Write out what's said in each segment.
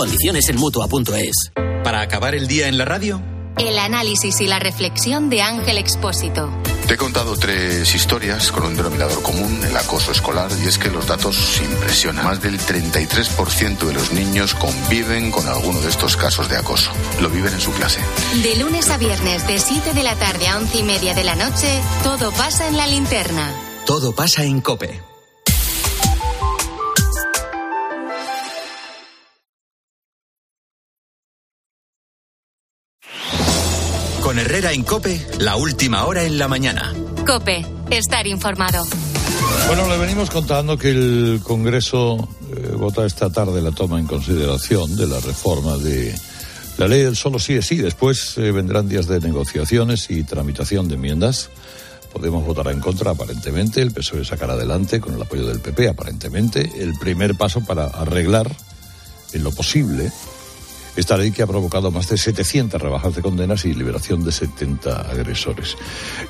Condiciones en Mutua.es. Para acabar el día en la radio. El análisis y la reflexión de Ángel Expósito. Te he contado tres historias con un denominador común, el acoso escolar, y es que los datos impresionan. Más del 33% de los niños conviven con alguno de estos casos de acoso. Lo viven en su clase. De lunes a viernes, de 7 de la tarde a 11 y media de la noche, todo pasa en la linterna. Todo pasa en Cope. Con Herrera en Cope, la última hora en la mañana. Cope, estar informado. Bueno, le venimos contando que el Congreso eh, vota esta tarde la toma en consideración de la reforma de la ley del solo sí es sí. Después eh, vendrán días de negociaciones y tramitación de enmiendas. Podemos votar en contra, aparentemente. El PSOE sacará adelante, con el apoyo del PP, aparentemente, el primer paso para arreglar, en lo posible, esta ley que ha provocado más de 700 rebajas de condenas y liberación de 70 agresores.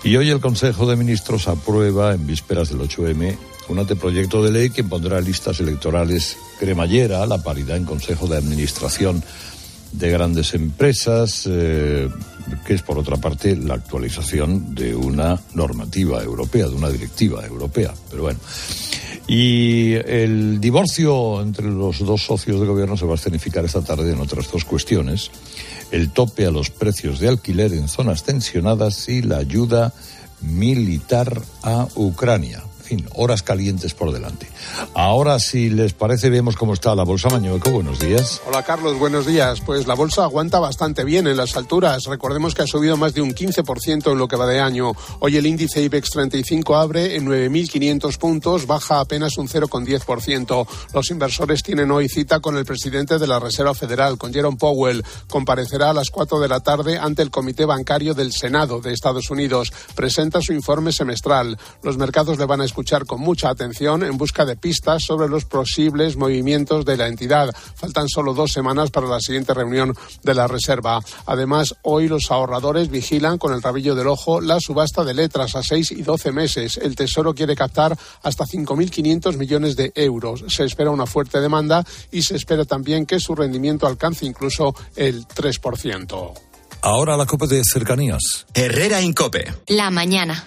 Y hoy el Consejo de Ministros aprueba, en vísperas del 8M, un anteproyecto de ley que pondrá listas electorales cremallera, la paridad en Consejo de Administración de grandes empresas, eh, que es por otra parte la actualización de una normativa europea, de una directiva europea. Pero bueno. Y el divorcio entre los dos socios de gobierno se va a escenificar esta tarde en otras dos cuestiones. El tope a los precios de alquiler en zonas tensionadas y la ayuda militar a Ucrania horas calientes por delante. Ahora, si les parece, vemos cómo está la bolsa Mañueco. Buenos días. Hola, Carlos. Buenos días. Pues la bolsa aguanta bastante bien en las alturas. Recordemos que ha subido más de un 15% en lo que va de año. Hoy el índice IBEX 35 abre en 9.500 puntos, baja apenas un 0,10%. Los inversores tienen hoy cita con el presidente de la Reserva Federal, con Jerome Powell. Comparecerá a las 4 de la tarde ante el Comité Bancario del Senado de Estados Unidos. Presenta su informe semestral. Los mercados le van a escuchar escuchar con mucha atención en busca de pistas sobre los posibles movimientos de la entidad. Faltan solo dos semanas para la siguiente reunión de la Reserva. Además, hoy los ahorradores vigilan con el rabillo del ojo la subasta de letras a seis y doce meses. El Tesoro quiere captar hasta 5.500 millones de euros. Se espera una fuerte demanda y se espera también que su rendimiento alcance incluso el 3%. Ahora la Copa de Cercanías. Herrera Incope. La mañana.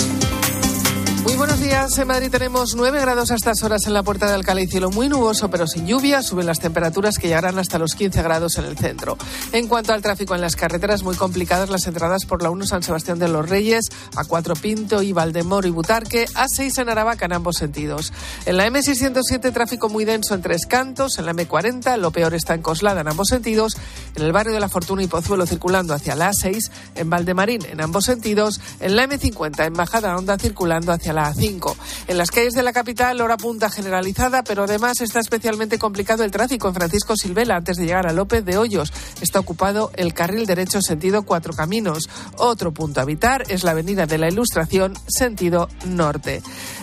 Muy buenos días. En Madrid tenemos 9 grados a estas horas en la Puerta de Alcalá y cielo muy nuboso, pero sin lluvia. Suben las temperaturas que llegarán hasta los 15 grados en el centro. En cuanto al tráfico en las carreteras, muy complicadas las entradas por la 1 San Sebastián de los Reyes, a 4 Pinto y Valdemoro y Butarque, a 6 en Aravaca en ambos sentidos. En la M607, tráfico muy denso en Tres Cantos. En la M40, lo peor está en Coslada en ambos sentidos. En el barrio de la Fortuna y Pozuelo circulando hacia la A6. En Valdemarín en ambos sentidos. En la M50, en Bajada Onda circulando hacia la A5. En las calles de la capital, hora punta generalizada, pero además está especialmente complicado el tráfico en Francisco Silvela antes de llegar a López de Hoyos. Está ocupado el carril derecho sentido Cuatro Caminos. Otro punto a evitar es la avenida de la Ilustración sentido norte.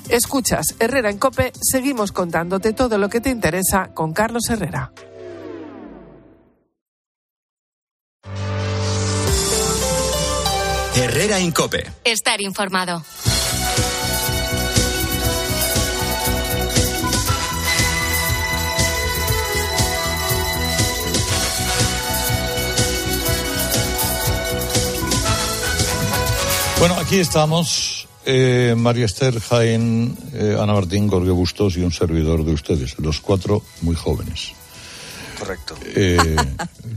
Escuchas Herrera en Cope, seguimos contándote todo lo que te interesa con Carlos Herrera. Herrera Incope. Estar informado. Bueno, aquí estamos. Eh, María Esther, Jaén, eh, Ana Martín, Jorge Bustos y un servidor de ustedes, los cuatro muy jóvenes. Correcto. Eh,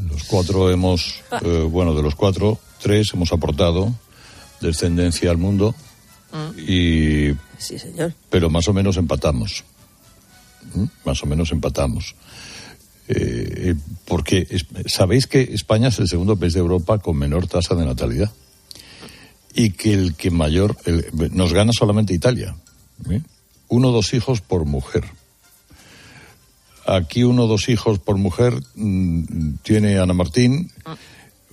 los cuatro hemos, eh, bueno, de los cuatro, tres hemos aportado descendencia al mundo y... Sí, señor. Pero más o menos empatamos. ¿Mm? Más o menos empatamos. Eh, porque es- sabéis que España es el segundo país de Europa con menor tasa de natalidad y que el que mayor el- nos gana solamente Italia. ¿eh? Uno o dos hijos por mujer. Aquí uno o dos hijos por mujer mm, tiene Ana Martín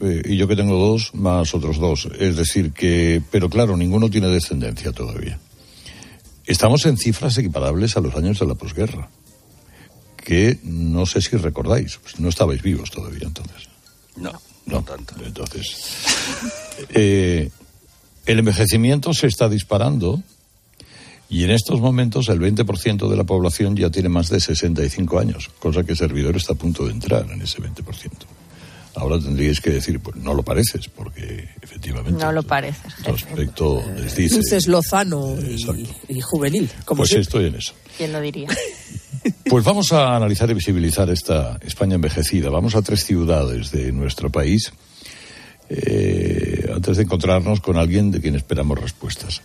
eh, y yo que tengo dos más otros dos. Es decir que, pero claro, ninguno tiene descendencia todavía. Estamos en cifras equiparables a los años de la posguerra, que no sé si recordáis, pues no estabais vivos todavía entonces. No, No, tanto. Entonces, eh, el envejecimiento se está disparando Y en estos momentos el 20% de la población ya tiene más de 65 años, cosa que Servidor está a punto de entrar en ese 20%. Ahora tendríais que decir, pues no lo pareces, porque efectivamente. No lo pareces. Tu aspecto les dice. Luces lozano y, y, juvenil. Como pues estoy en eso. ¿Quién lo diría? Pues vamos a analizar y visibilizar esta España envejecida. Vamos a tres ciudades de nuestro país. Eh, antes de encontrarnos con alguien de quien esperamos respuestas.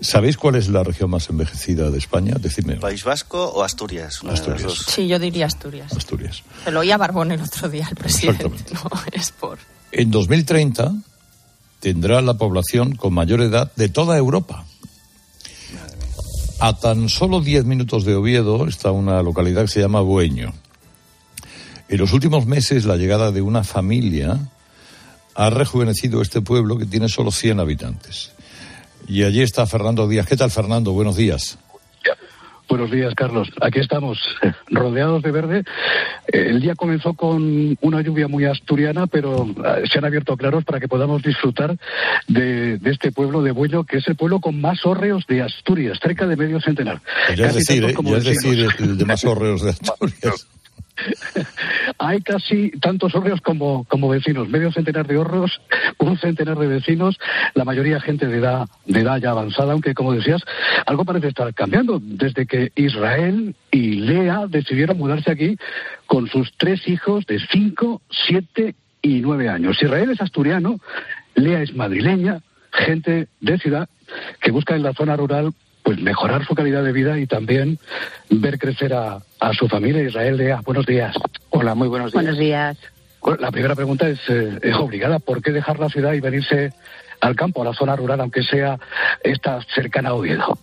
¿Sabéis cuál es la región más envejecida de España? Decidme. ¿País Vasco o Asturias? Asturias. Sí, yo diría Asturias. Asturias. Se lo oía Barbón el otro día, el presidente. No, es por... En 2030 tendrá la población con mayor edad de toda Europa. A tan solo 10 minutos de Oviedo está una localidad que se llama Bueño. En los últimos meses la llegada de una familia ha rejuvenecido este pueblo que tiene solo 100 habitantes. Y allí está Fernando Díaz. ¿Qué tal, Fernando? Buenos días. Buenos días, Carlos. Aquí estamos, rodeados de verde. El día comenzó con una lluvia muy asturiana, pero eh, se han abierto claros para que podamos disfrutar de, este pueblo de Bueño, que es el pueblo con más hórreos de Asturias, cerca de medio centenar. ya es decir, eh, ya es decir, el de más hórreos de Asturias. Hay casi tantos hórreos como, como vecinos, medio centenar de hórreos, un centenar de vecinos, la mayoría gente de edad, de edad ya avanzada, aunque como decías, algo parece estar cambiando desde que Israel y Lea decidieron mudarse aquí con sus tres hijos de cinco, siete y nueve años. Israel es asturiano, Lea es madrileña, gente de ciudad que busca en la zona rural pues mejorar su calidad de vida y también ver crecer a, su familia. Israel Lea, buenos días. Hola, muy buenos días. Buenos días. la primera pregunta es, eh, es obligada. ¿Por qué dejar la ciudad y venirse al campo, a la zona rural, aunque sea esta cercana a Oviedo?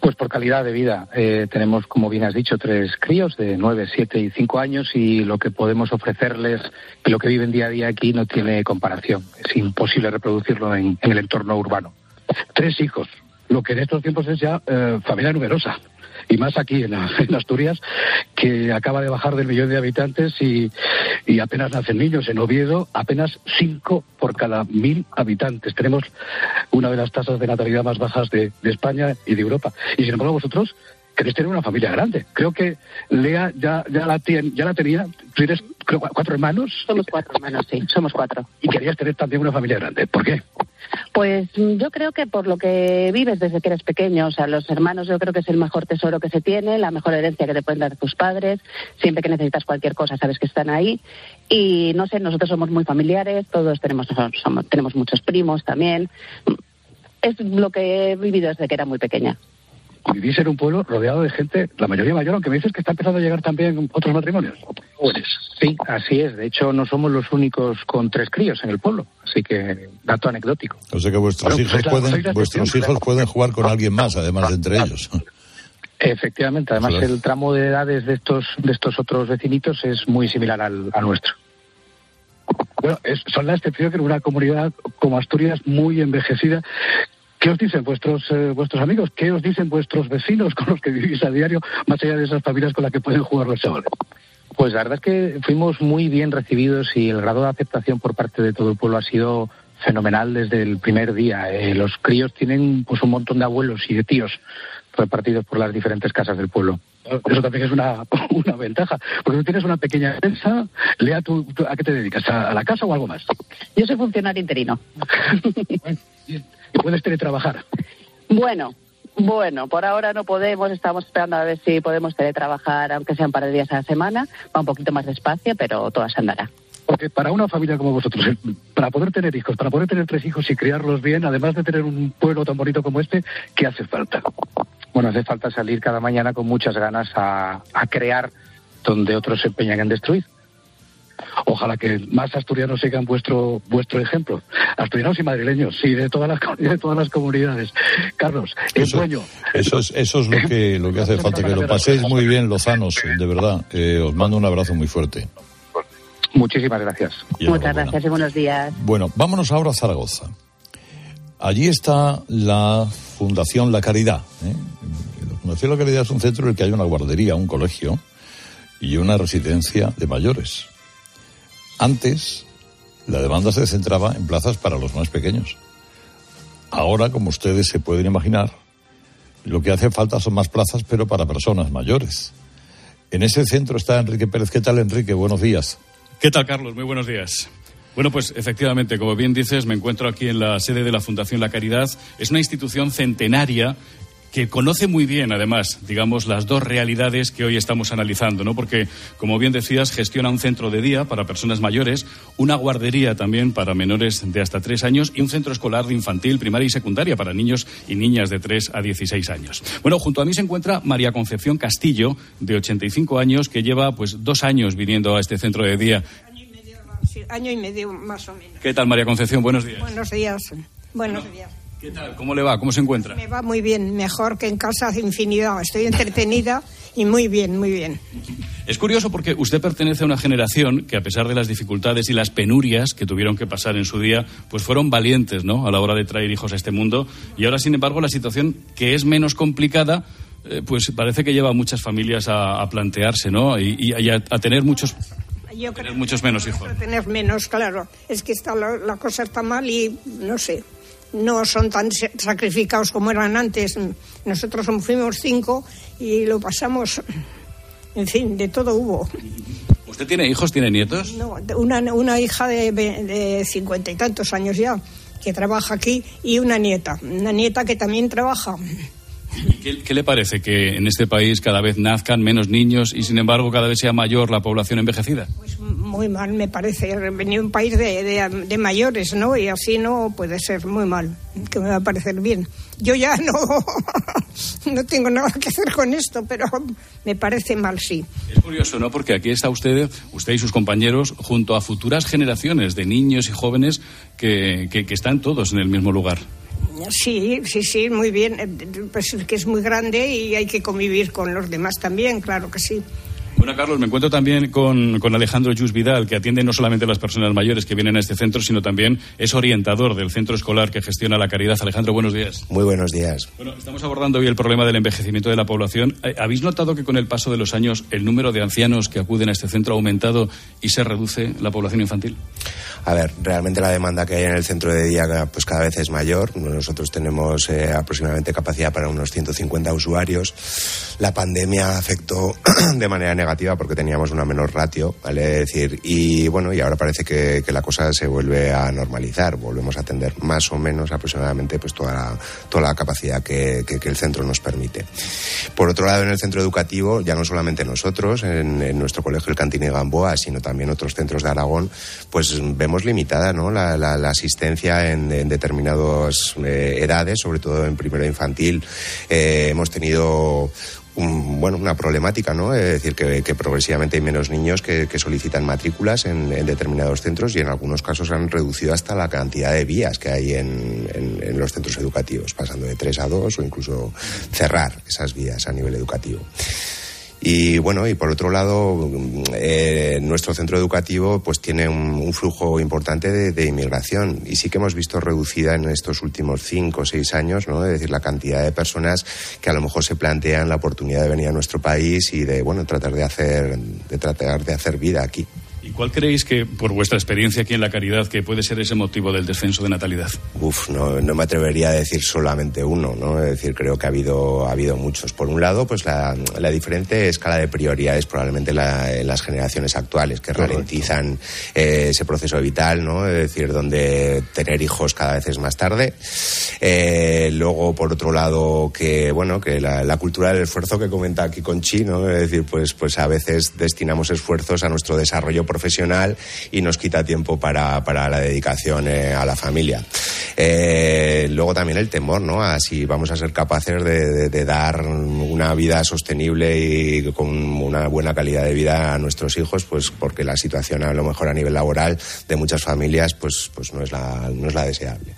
Pues por calidad de vida. Eh, tenemos, como bien has dicho, tres críos de nueve, siete y cinco años y lo que podemos ofrecerles y lo que viven día a día aquí no tiene comparación. Es imposible reproducirlo en el entorno urbano. Tres hijos, lo que en estos tiempos es ya eh, familia numerosa. Y más aquí en, Asturias, que acaba de bajar del millón de habitantes y, apenas nacen niños. En Oviedo, apenas cinco por cada mil habitantes. Tenemos una de las tasas de natalidad más bajas de, España y de Europa. Y sin embargo, vosotros queréis tener una familia grande. Creo que Lea ya, ya, la, ya la tenía. ¿Tienes cuatro hermanos? Somos cuatro hermanos, sí, somos cuatro. Y querías tener también una familia grande. ¿Por qué? Pues mm, yo creo que por lo que vives desde que eres pequeño, o sea, los hermanos yo creo que es el mejor tesoro que se tiene, la mejor herencia que te pueden dar tus padres, siempre que necesitas cualquier cosa sabes que están ahí y no sé, nosotros somos muy familiares, todos tenemos somos, tenemos muchos primos también. Es lo que he vivido desde que era muy pequeña vivís en un pueblo rodeado de gente, la mayoría mayor, aunque me dices que está empezando a llegar también otros matrimonios. Sí, así es. De hecho, no somos los únicos con tres críos en el pueblo. Así que, dato anecdótico. O sea que vuestros hijos, pueden, vuestros hijos pueden jugar con alguien más, además de entre ellos. Efectivamente. Además, el tramo de edades de estos, de estos otros vecinitos es muy similar al, nuestro. Bueno, son la excepción que en una comunidad como Asturias muy envejecida ¿Qué os dicen vuestros, eh, vuestros amigos? ¿Qué os dicen vuestros vecinos con los que vivís a diario, más allá de esas familias con las que pueden jugar los chavales? Pues la verdad es que fuimos muy bien recibidos y el grado de aceptación por parte de todo el pueblo ha sido fenomenal desde el primer día. Eh, los críos tienen pues un montón de abuelos y de tíos repartidos por las diferentes casas del pueblo. Eso también es una, una ventaja, porque tú tienes una pequeña empresa. Lea, ¿tú, ¿a qué te dedicas? ¿A, la casa o algo más? Yo soy funcionario interino. y puedes teletrabajar. Bueno, bueno, por ahora no podemos, estamos esperando a ver si podemos teletrabajar, aunque sean para días a la semana, va un poquito más despacio, pero todo se andará. Porque para una familia como vosotros, eh, para poder tener hijos, para poder tener tres hijos y criarlos bien, además de tener un pueblo tan bonito como este, ¿qué hace falta? Bueno, hace falta salir cada mañana con muchas ganas a, a crear donde otros se empeñan en destruir. Ojalá que más asturianos sigan vuestro vuestro ejemplo. Asturianos y madrileños, sí, de todas las, de todas las comunidades. Carlos, el sueño. Eso es, eso es lo que, lo que hace falta, que lo paséis muy bien, lozanos, de verdad. Eh, os mando un abrazo muy fuerte. Muchísimas gracias. Muchas gracias y buenos días. Bueno, vámonos ahora a Zaragoza. Allí está la Fundación La Caridad. ¿eh? La Fundación La Caridad es un centro en el que hay una guardería, un colegio y una residencia de mayores. Antes, la demanda se centraba en plazas para los más pequeños. Ahora, como ustedes se pueden imaginar, Lo que hace falta son más plazas, pero para personas mayores. En ese centro está Enrique Pérez. ¿Qué tal, Enrique? Buenos días. ¿Qué tal, Carlos? Muy buenos días. Bueno, pues efectivamente, como bien dices, me encuentro aquí en la sede de la Fundación La Caridad. Es una institución centenaria que conoce muy bien, además, digamos, las dos realidades que hoy estamos analizando, ¿no? Porque, como bien decías, gestiona un centro de día para personas mayores, una guardería también para menores de hasta tres años y un centro escolar de infantil, primaria y secundaria para niños y niñas de tres a dieciséis años. Bueno, junto a mí se encuentra María Concepción Castillo, de 85 años, que lleva, pues, dos años viniendo a este centro de día. año y medio más o menos. ¿Qué tal, María Concepción? Buenos días. Buenos días. Buenos días. ¿Qué tal? ¿Cómo le va? ¿Cómo se encuentra? Me va muy bien, mejor que en casa hace infinidad. Estoy entretenida y muy bien, muy bien. Es curioso porque usted pertenece a una generación que, a pesar de las dificultades y las penurias que tuvieron que pasar en su día, pues fueron valientes, ¿no? A la hora de traer hijos a este mundo. Y ahora, sin embargo, la situación que es menos complicada, eh, pues parece que lleva a muchas familias a, a plantearse, ¿no? Y, y a, a, tener muchos. Yo tener muchos menos hijos. Tener menos, claro. Es que está la, la cosa está mal y no sé no son tan sacrificados como eran antes. Nosotros fuimos cinco y lo pasamos, en fin, de todo hubo. ¿Usted tiene hijos, tiene nietos? No, una, una hija de cincuenta y tantos años ya, que trabaja aquí, y una nieta, una nieta que también trabaja. ¿Qué, ¿Qué, le parece que en este país cada vez nazcan menos niños y sin embargo cada vez sea mayor la población envejecida? Pues muy mal me parece. Venir un país de, de, de, mayores, ¿no? Y así no puede ser muy mal, que me va a parecer bien. Yo ya no, no tengo nada que hacer con esto, pero me parece mal, sí. Es curioso, ¿no? Porque aquí está usted, usted y sus compañeros, junto a futuras generaciones de niños y jóvenes que, que, que están todos en el mismo lugar. Sí, sí, sí, muy bien. Pues que es muy grande y hay que convivir con los demás también, claro que sí. Bueno, Carlos, me encuentro también con, con Alejandro Jus Vidal, que atiende no solamente a las personas mayores que vienen a este centro, sino también es orientador del centro escolar que gestiona la caridad. Alejandro, buenos días. Muy buenos días. Bueno, estamos abordando hoy el problema del envejecimiento de la población. ¿Habéis notado que con el paso de los años el número de ancianos que acuden a este centro ha aumentado y se reduce la población infantil? A ver, realmente la demanda que hay en el centro de día pues cada vez es mayor. Nosotros tenemos eh, aproximadamente capacidad para unos 150 usuarios. La pandemia afectó de manera negativa porque teníamos una menor ratio, ¿vale? decir, y bueno, y ahora parece que, la cosa se vuelve a normalizar, volvemos a atender más o menos aproximadamente pues toda la, toda la capacidad que, el centro nos permite. Por otro lado, en el centro educativo, ya no solamente nosotros, en, en nuestro colegio el Cantine Gamboa, sino también otros centros de Aragón, pues vemos limitada ¿no? la, la, la asistencia en, en determinadas eh, edades, sobre todo en primero infantil. Eh, hemos tenido un, bueno, una problemática, ¿no? Es decir, que, progresivamente hay menos niños que, solicitan matrículas en, determinados centros y en algunos casos han reducido hasta la cantidad de vías que hay en, en los centros educativos, pasando de tres a dos o incluso cerrar esas vías a nivel educativo. Y bueno, y por otro lado, eh, nuestro centro educativo pues tiene un, flujo importante de, de, inmigración y sí que hemos visto reducida en estos últimos cinco o seis años, ¿no? Es decir, la cantidad de personas que a lo mejor se plantean la oportunidad de venir a nuestro país y de, bueno, tratar de hacer, de tratar de hacer vida aquí. ¿Y cuál creéis que, por vuestra experiencia aquí en la caridad, que puede ser ese motivo del descenso de natalidad? Uf, no, no me atrevería a decir solamente uno, ¿no? Es decir, creo que ha habido, ha habido muchos. Por un lado, pues la, la diferente escala de prioridades probablemente la, en las generaciones actuales, que Correcto. ralentizan eh, ese proceso vital, ¿no? Es decir, donde tener hijos cada vez es más tarde. Eh, luego, por otro lado, que, bueno, que la, la, cultura del esfuerzo que comenta aquí Conchi, ¿no? Es decir, pues, pues a veces destinamos esfuerzos a nuestro desarrollo profesional y nos quita tiempo para, para la dedicación eh, a la familia. Eh, luego también el temor, ¿no? A si vamos a ser capaces de, de, de, dar una vida sostenible y con una buena calidad de vida a nuestros hijos, pues porque la situación a lo mejor a nivel laboral de muchas familias pues, pues no, es la, no es la deseable.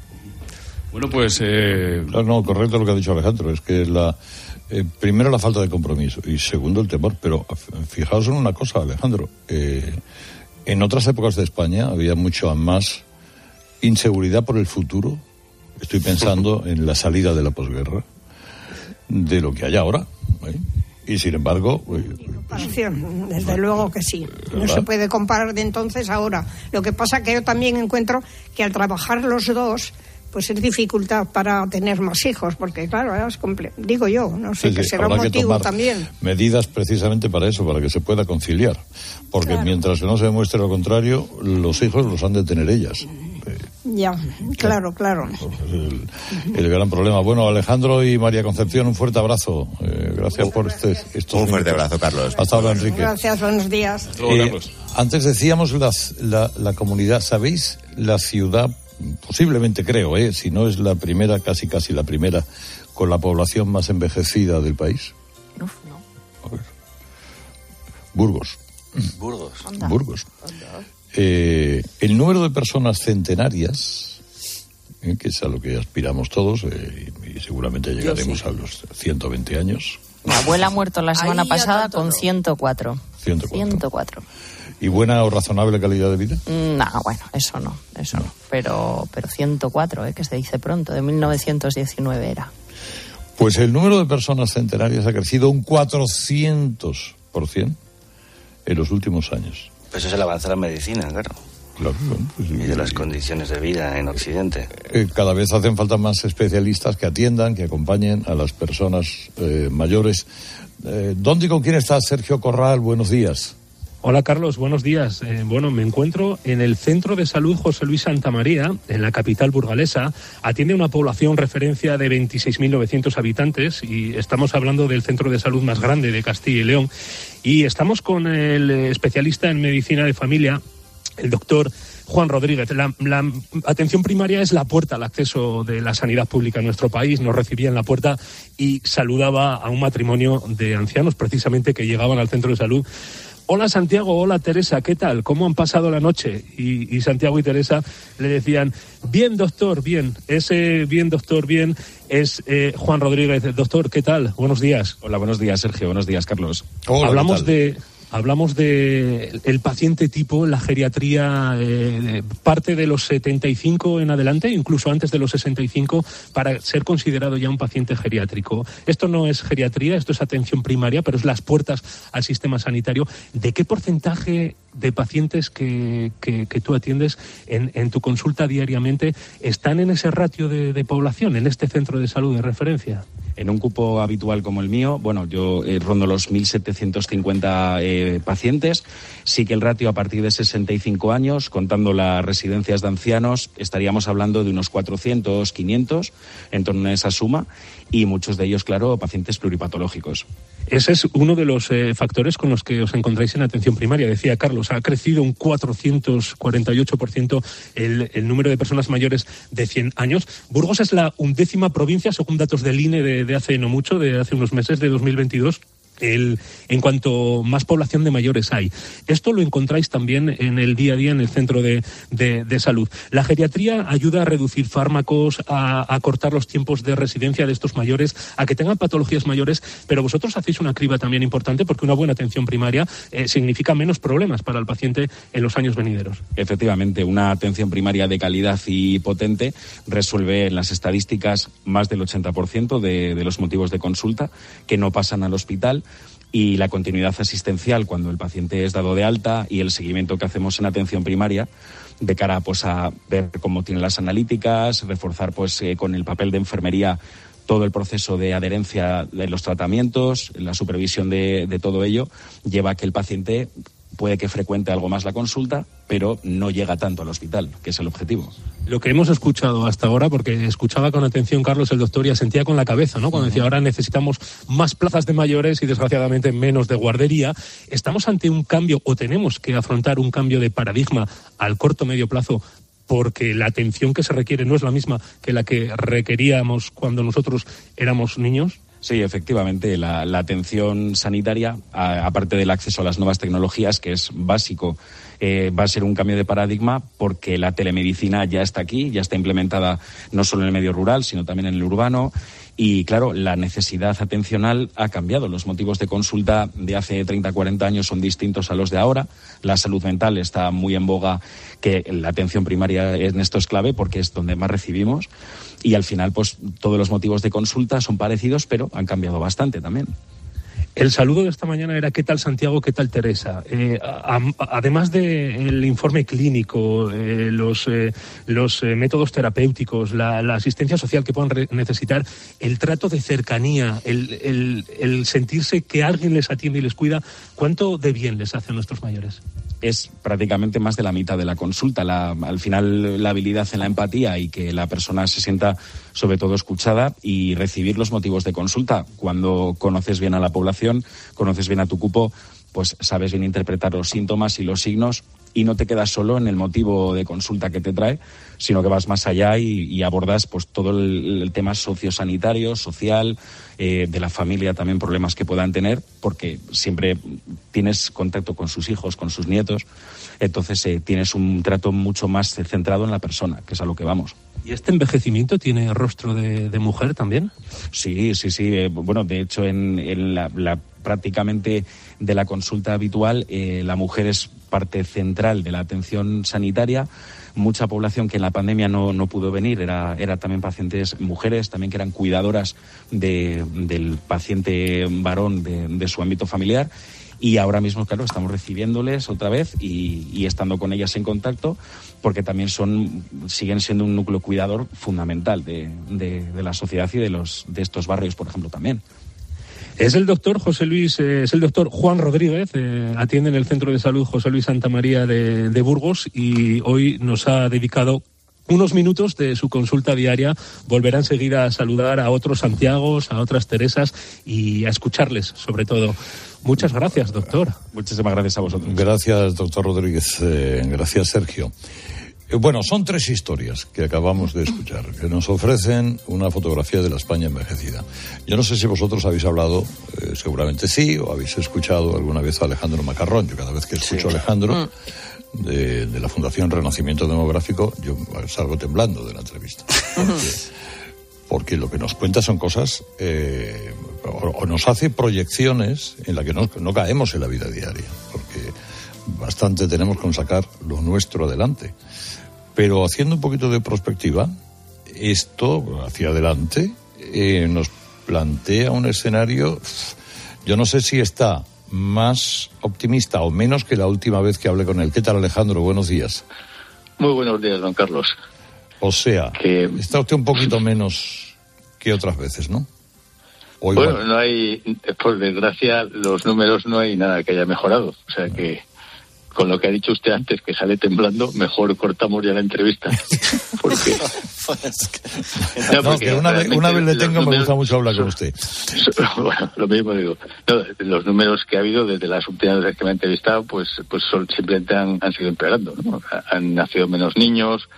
Bueno, pues... Eh... No, no, correcto lo que ha dicho Alejandro, es que la... Eh, primero la falta de compromiso y segundo el temor. Pero fijaos en una cosa, Alejandro. Eh, en otras épocas de España había mucho más inseguridad por el futuro. Estoy pensando en la salida de la posguerra, de lo que hay ahora. ¿eh? Y sin embargo. Pues, Comparación, desde luego que sí. ¿verdad? No se puede comparar de entonces a ahora. Lo que pasa que yo también encuentro que al trabajar los dos pues es dificultad para tener más hijos, porque claro, es comple digo yo, no sé, Sí, que sí, será un motivo tomar también. Medidas precisamente para eso, para que se pueda conciliar. Porque mientras que no se demuestre lo contrario, los hijos los han de tener ellas. Ya, claro, claro. El, el gran problema. Bueno, Alejandro y María Concepción, un fuerte abrazo. Eh, gracias por este. estos Un fuerte minutos. abrazo, Carlos. Hasta ahora, Enrique. Gracias, buenos días. Eh, antes decíamos la, la, la comunidad, ¿sabéis? La ciudad, posiblemente creo, ¿eh? si no es la primera, casi casi la primera, con la población más envejecida del país. A ver. Burgos. Burgos. Burgos. Eh, el número de personas centenarias, eh, que es a lo que aspiramos todos, eh, y seguramente llegaremos a los 120 años, Mi abuela ha muerto la semana Ahí tanto con no. 104. 104. 104. Y buena o razonable calidad de vida. Mm, No, bueno, eso no, eso no. Pero, pero 104, ¿eh? que se dice pronto, de 1919 era. Pues el número de personas centenarias ha crecido un 400% en los últimos años. Pues eso es el avance de la medicina, claro. Claro, bueno, pues, Y de las condiciones de vida en Occidente. eh, cada vez hacen falta más especialistas que atiendan, que acompañen a las personas eh, mayores. Eh, ¿Dónde y con quién está Sergio Corral? Buenos días. Hola Carlos, buenos días. Eh, bueno, me encuentro en el Centro de Salud José Luis Santamaría, en la capital burgalesa. Atiende una población referencia de 26.900 habitantes y estamos hablando del centro de salud más grande de Castilla y León. Y estamos con el especialista en medicina de familia, el doctor Juan Rodríguez. La, la atención primaria es la puerta al acceso de la sanidad pública en nuestro país. Nos recibía en la puerta y saludaba a un matrimonio de ancianos precisamente que llegaban al centro de salud. Hola Santiago, hola Teresa, ¿qué tal? ¿Cómo han pasado la noche? Y, y Santiago y Teresa le decían, bien doctor, bien. Ese bien doctor, bien es eh, Juan Rodríguez. Doctor, ¿qué tal? Buenos días. Hola, buenos días, Sergio. Buenos días, Carlos. hablamos de hablamos de el paciente tipo la geriatría eh, parte de los 75 en adelante incluso antes de los 65 para ser considerado ya un paciente geriátrico. Esto no es geriatría esto es atención primaria pero es las puertas al sistema sanitario. De qué porcentaje de pacientes que, que, tú atiendes en, en, tu consulta diariamente están en ese ratio de población en este centro de salud de referencia En un cupo habitual como el mío, bueno, yo eh, rondo los 1.750 eh, pacientes. Sí que el ratio a partir de 65 años, contando las residencias de ancianos, estaríamos hablando de unos 400, 500, en torno a esa suma, y muchos de ellos, claro, pacientes pluripatológicos. Ese es uno de los eh, factores con los que os encontráis en atención primaria. Decía Carlos, ha crecido un 448% el, el número de personas mayores de 100 años. Burgos es la undécima provincia, según datos del INE de, de hace no mucho, de hace unos meses, de 2022. En cuanto más población de mayores hay. Esto lo encontráis también en el día a día en el centro de, de, salud. La geriatría ayuda a reducir fármacos, a, cortar los tiempos de residencia de estos mayores, a que tengan patologías mayores, pero vosotros hacéis una criba también importante porque una buena atención primaria eh, significa menos problemas para el paciente en los años venideros. Efectivamente, una atención primaria de calidad y potente resuelve en las estadísticas más del 80% de, de los motivos de consulta que no pasan al hospital y la continuidad asistencial cuando el paciente es dado de alta y el seguimiento que hacemos en atención primaria de cara pues, a ver cómo tienen las analíticas, reforzar pues, eh, con el papel de enfermería todo el proceso de adherencia de los tratamientos, la supervisión de, de todo ello, lleva a que el paciente puede que frecuente algo más la consulta, pero no llega tanto al hospital, que es el objetivo. Lo que hemos escuchado hasta ahora, porque escuchaba con atención Carlos el doctor y asentía con la cabeza, ¿no? Cuando decía ahora necesitamos más plazas de mayores y desgraciadamente menos de guardería, estamos ante un cambio o tenemos que afrontar un cambio de paradigma al corto medio plazo porque la atención que se requiere no es la misma que la que requeríamos cuando nosotros éramos niños. Sí, efectivamente, la, la atención sanitaria, aparte del acceso a las nuevas tecnologías, que es básico, eh, va a ser un cambio de paradigma porque la telemedicina ya está aquí, ya está implementada no solo en el medio rural, sino también en el urbano. Y claro, la necesidad atencional ha cambiado. Los motivos de consulta de hace 30, 40 años son distintos a los de ahora. La salud mental está muy en boga, que la atención primaria en esto es clave porque es donde más recibimos. Y al final, pues todos los motivos de consulta son parecidos, pero han cambiado bastante también. El saludo de esta mañana era ¿qué tal Santiago, qué tal Teresa? Eh, además del informe clínico, eh, los, eh, métodos terapéuticos, la, asistencia social que puedan necesitar, el trato de cercanía, el, el- el sentirse que alguien les atiende y les cuida, ¿cuánto de bien les hace a nuestros mayores? es prácticamente más de la mitad de la consulta. La- al final, la habilidad en la empatía y que la persona se sienta, sobre todo, escuchada y recibir los motivos de consulta. Cuando conoces bien a la población, conoces bien a tu cupo, pues sabes bien interpretar los síntomas y los signos y no te quedas solo en el motivo de consulta que te trae, sino que vas más allá y, abordas pues todo el, el tema sociosanitario, social, eh, de la familia también problemas que puedan tener, porque siempre tienes contacto con sus hijos, con sus nietos, entonces eh, tienes un trato mucho más centrado en la persona, que es a lo que vamos. ¿Y este envejecimiento tiene rostro de, de mujer también? Sí, sí, sí. eh, bueno, de hecho, en, en la, la- prácticamente de la consulta habitual, eh, la mujer es parte central de la atención sanitaria. Mucha población que en la pandemia no, no pudo venir era, era también pacientes mujeres, también que eran cuidadoras de- del paciente varón de, de su ámbito familiar. Y ahora mismo, claro, estamos recibiéndoles otra vez y, estando con ellas en contacto, porque también son, siguen siendo un núcleo cuidador fundamental de, de- de la sociedad y de, los, de estos barrios, por ejemplo, también. Es el doctor José Luis, eh, es el doctor Juan Rodríguez, eh, atiende en el Centro de Salud José Luis Santa María de, de Burgos y hoy nos ha dedicado unos minutos de su consulta diaria. Volverá enseguida a saludar a otros Santiagos, a otras Teresas y a escucharles, sobre todo. Muchas gracias, doctor. Muchísimas gracias a vosotros. Gracias, doctor Rodríguez. Eh, gracias, Sergio. Eh, Bueno, son tres historias que acabamos de escuchar, que nos ofrecen una fotografía de la España envejecida. Yo no sé si vosotros habéis hablado, eh, seguramente sí, o habéis escuchado alguna vez a Alejandro Macarrón. Yo cada vez que escucho a Alejandro de, de la Fundación Renacimiento Demográfico, yo salgo temblando de la entrevista. Porque, porque lo que nos cuenta son cosas, eh, o, nos hace proyecciones en las que no, no caemos en la vida diaria, porque bastante tenemos con sacar lo nuestro adelante. Pero haciendo un poquito de perspectiva, esto hacia adelante eh, nos plantea un escenario, yo no sé si está más optimista o menos que la última vez que hablé con él. ¿Qué tal Alejandro? Buenos días. Muy buenos días, don Carlos. O sea, está usted un poquito menos que otras veces, ¿no? O igual. Bueno, no hay, por desgracia, los números no hay nada que haya mejorado. O sea que, con lo que ha dicho usted antes, que sale temblando, mejor cortamos ya la entrevista. Porque, No, porque que una vez, una vez le tengo, me gusta mucho hablar con usted. bueno, lo mismo digo. No, los números que ha habido desde las últimas veces que me ha entrevistado, pues, pues son- simplemente han, han sido empeorando. ¿no? Han nacido menos niños,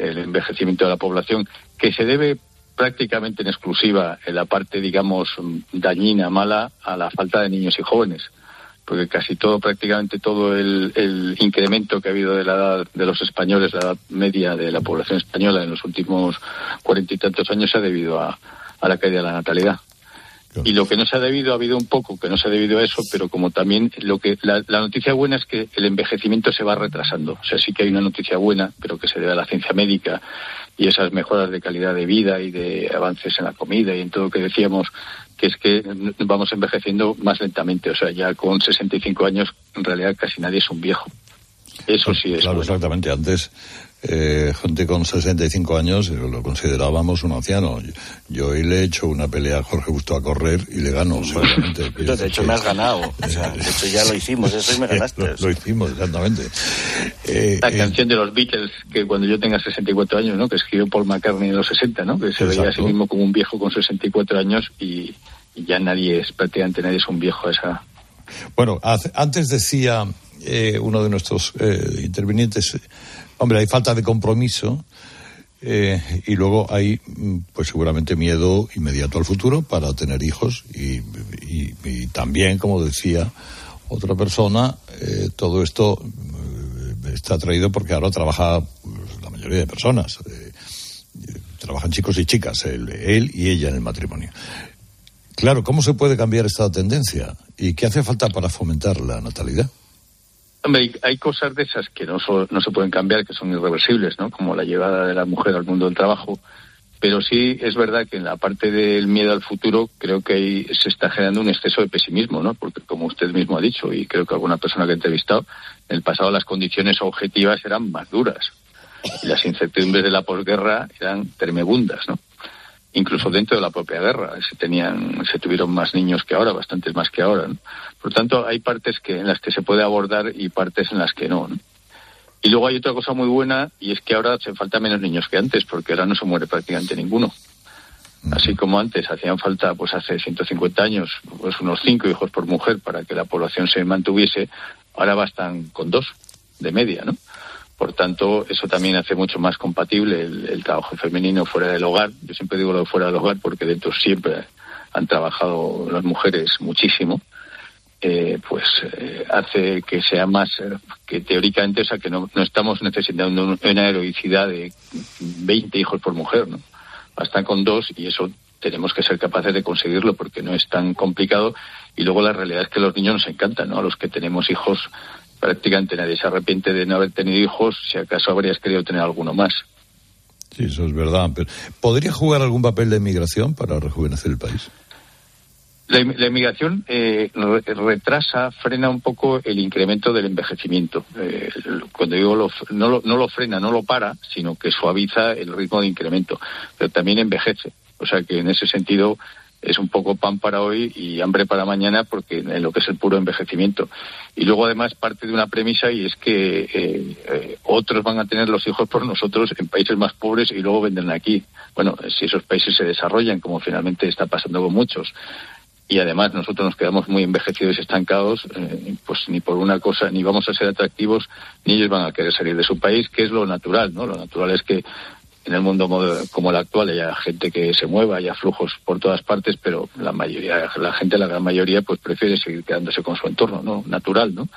el envejecimiento de la población, que se debe prácticamente en exclusiva en la parte, digamos, dañina, mala, a la falta de niños y jóvenes. Porque casi todo, prácticamente todo el, incremento que ha habido de la edad de los españoles, la edad media de la población española en los últimos cuarenta y tantos años se ha debido a, a la caída de la natalidad. Y lo que no se ha debido, ha habido un poco que no se ha debido a eso, pero como también lo que la, la noticia buena es que el envejecimiento se va retrasando. O sea, sí que hay una noticia buena, pero que se debe a la ciencia médica y esas mejoras de calidad de vida y de avances en la comida y en todo lo que decíamos, que es que vamos envejeciendo más lentamente. O sea, ya con 65 años, en realidad casi nadie es un viejo. Eso sí es. Claro, exactamente. Antes, eh, gente con 65 años lo considerábamos un anciano. Yo, yo hoy le he hecho una pelea a Jorge Busto a correr y le gano, seguramente. De hecho, me has ganado. O sea, de hecho, ya lo hicimos, eso y me ganaste. lo, lo hicimos, exactamente. Eh, La eh, canción de los Beatles, que cuando yo tenga 64 años, ¿no? Que escribió Paul McCartney en los 60, ¿no? Que se veía a sí mismo como un viejo con 64 años y, y ya nadie es, prácticamente nadie es un viejo a esa... Bueno, hace- antes decía eh, uno de nuestros eh, intervinientes, eh, hombre, hay falta de compromiso eh, y luego hay, mm, pues seguramente miedo inmediato al futuro para tener hijos y, y- y también, como decía otra persona, eh, todo esto eh, está traído porque ahora trabaja pues, la mayoría de personas. trabajan chicos y chicas, él, él y ella en el matrimonio. Claro, ¿cómo se puede cambiar esta tendencia? ¿Y qué hace falta para fomentar la natalidad? Hombre, hay, cosas de esas que no, so- no se pueden cambiar, que son irreversibles, ¿no? Como la llegada de la mujer al mundo del trabajo pero sí es verdad que en la parte del miedo al futuro creo que ahí se está generando un exceso de pesimismo, ¿no? Porque como usted mismo ha dicho y creo que alguna persona que ha entrevistado, en el pasado las condiciones objetivas eran más duras y las incertidumbres de la posguerra eran tremebundas, ¿no? Incluso dentro de la propia guerra se tenían, se tuvieron más niños que ahora, bastantes más que ahora. ¿no? Por lo tanto, hay partes que en las que se puede abordar y partes en las que no. ¿no? Y luego hay otra cosa muy buena y es que ahora hacen falta menos niños que antes, porque ahora no se muere prácticamente ninguno. Así como antes hacían falta, pues hace 150 años, pues unos cinco hijos por mujer para que la población se mantuviese, ahora bastan con dos de media, ¿no? Por tanto, eso también hace mucho más compatible el, trabajo femenino fuera del hogar. Yo siempre digo lo de fuera del hogar porque dentro siempre han trabajado las mujeres muchísimo eh, pues eh, hace que sea más, eh, que teóricamente, o sea, que no, no estamos necesitando una heroicidad de 20 hijos por mujer, ¿no? Bastan con dos y eso tenemos que ser capaces de conseguirlo porque no es tan complicado. Y luego la realidad es que los niños nos encantan, ¿no? A los que tenemos hijos, prácticamente nadie se arrepiente de no haber tenido hijos, si acaso habrías querido tener alguno más. Sí, eso es verdad. Pero ¿Podría jugar algún papel de migración para rejuvenecer el país? La, la inmigración eh, retrasa, frena un poco el incremento del envejecimiento. Eh, cuando digo lo, no, lo, no lo frena, no lo para, sino que suaviza el ritmo de incremento, pero también envejece. O sea que en ese sentido es un poco pan para hoy y hambre para mañana porque en lo que es el puro envejecimiento. Y luego además parte de una premisa y es que eh, eh, otros van a tener los hijos por nosotros en países más pobres y luego venden aquí. Bueno, si esos países se desarrollan, como finalmente está pasando con muchos, y además nosotros nos quedamos muy envejecidos y estancados, eh, pues ni por una cosa, ni vamos a ser atractivos, ni ellos van a querer salir de su país, que es lo natural, ¿no? Lo natural es que en el mundo como el actual haya gente que se mueva, haya flujos por todas partes, pero la mayoría, la gente, la gran mayoría, pues prefiere seguir quedándose con su entorno, ¿no? Natural, ¿no?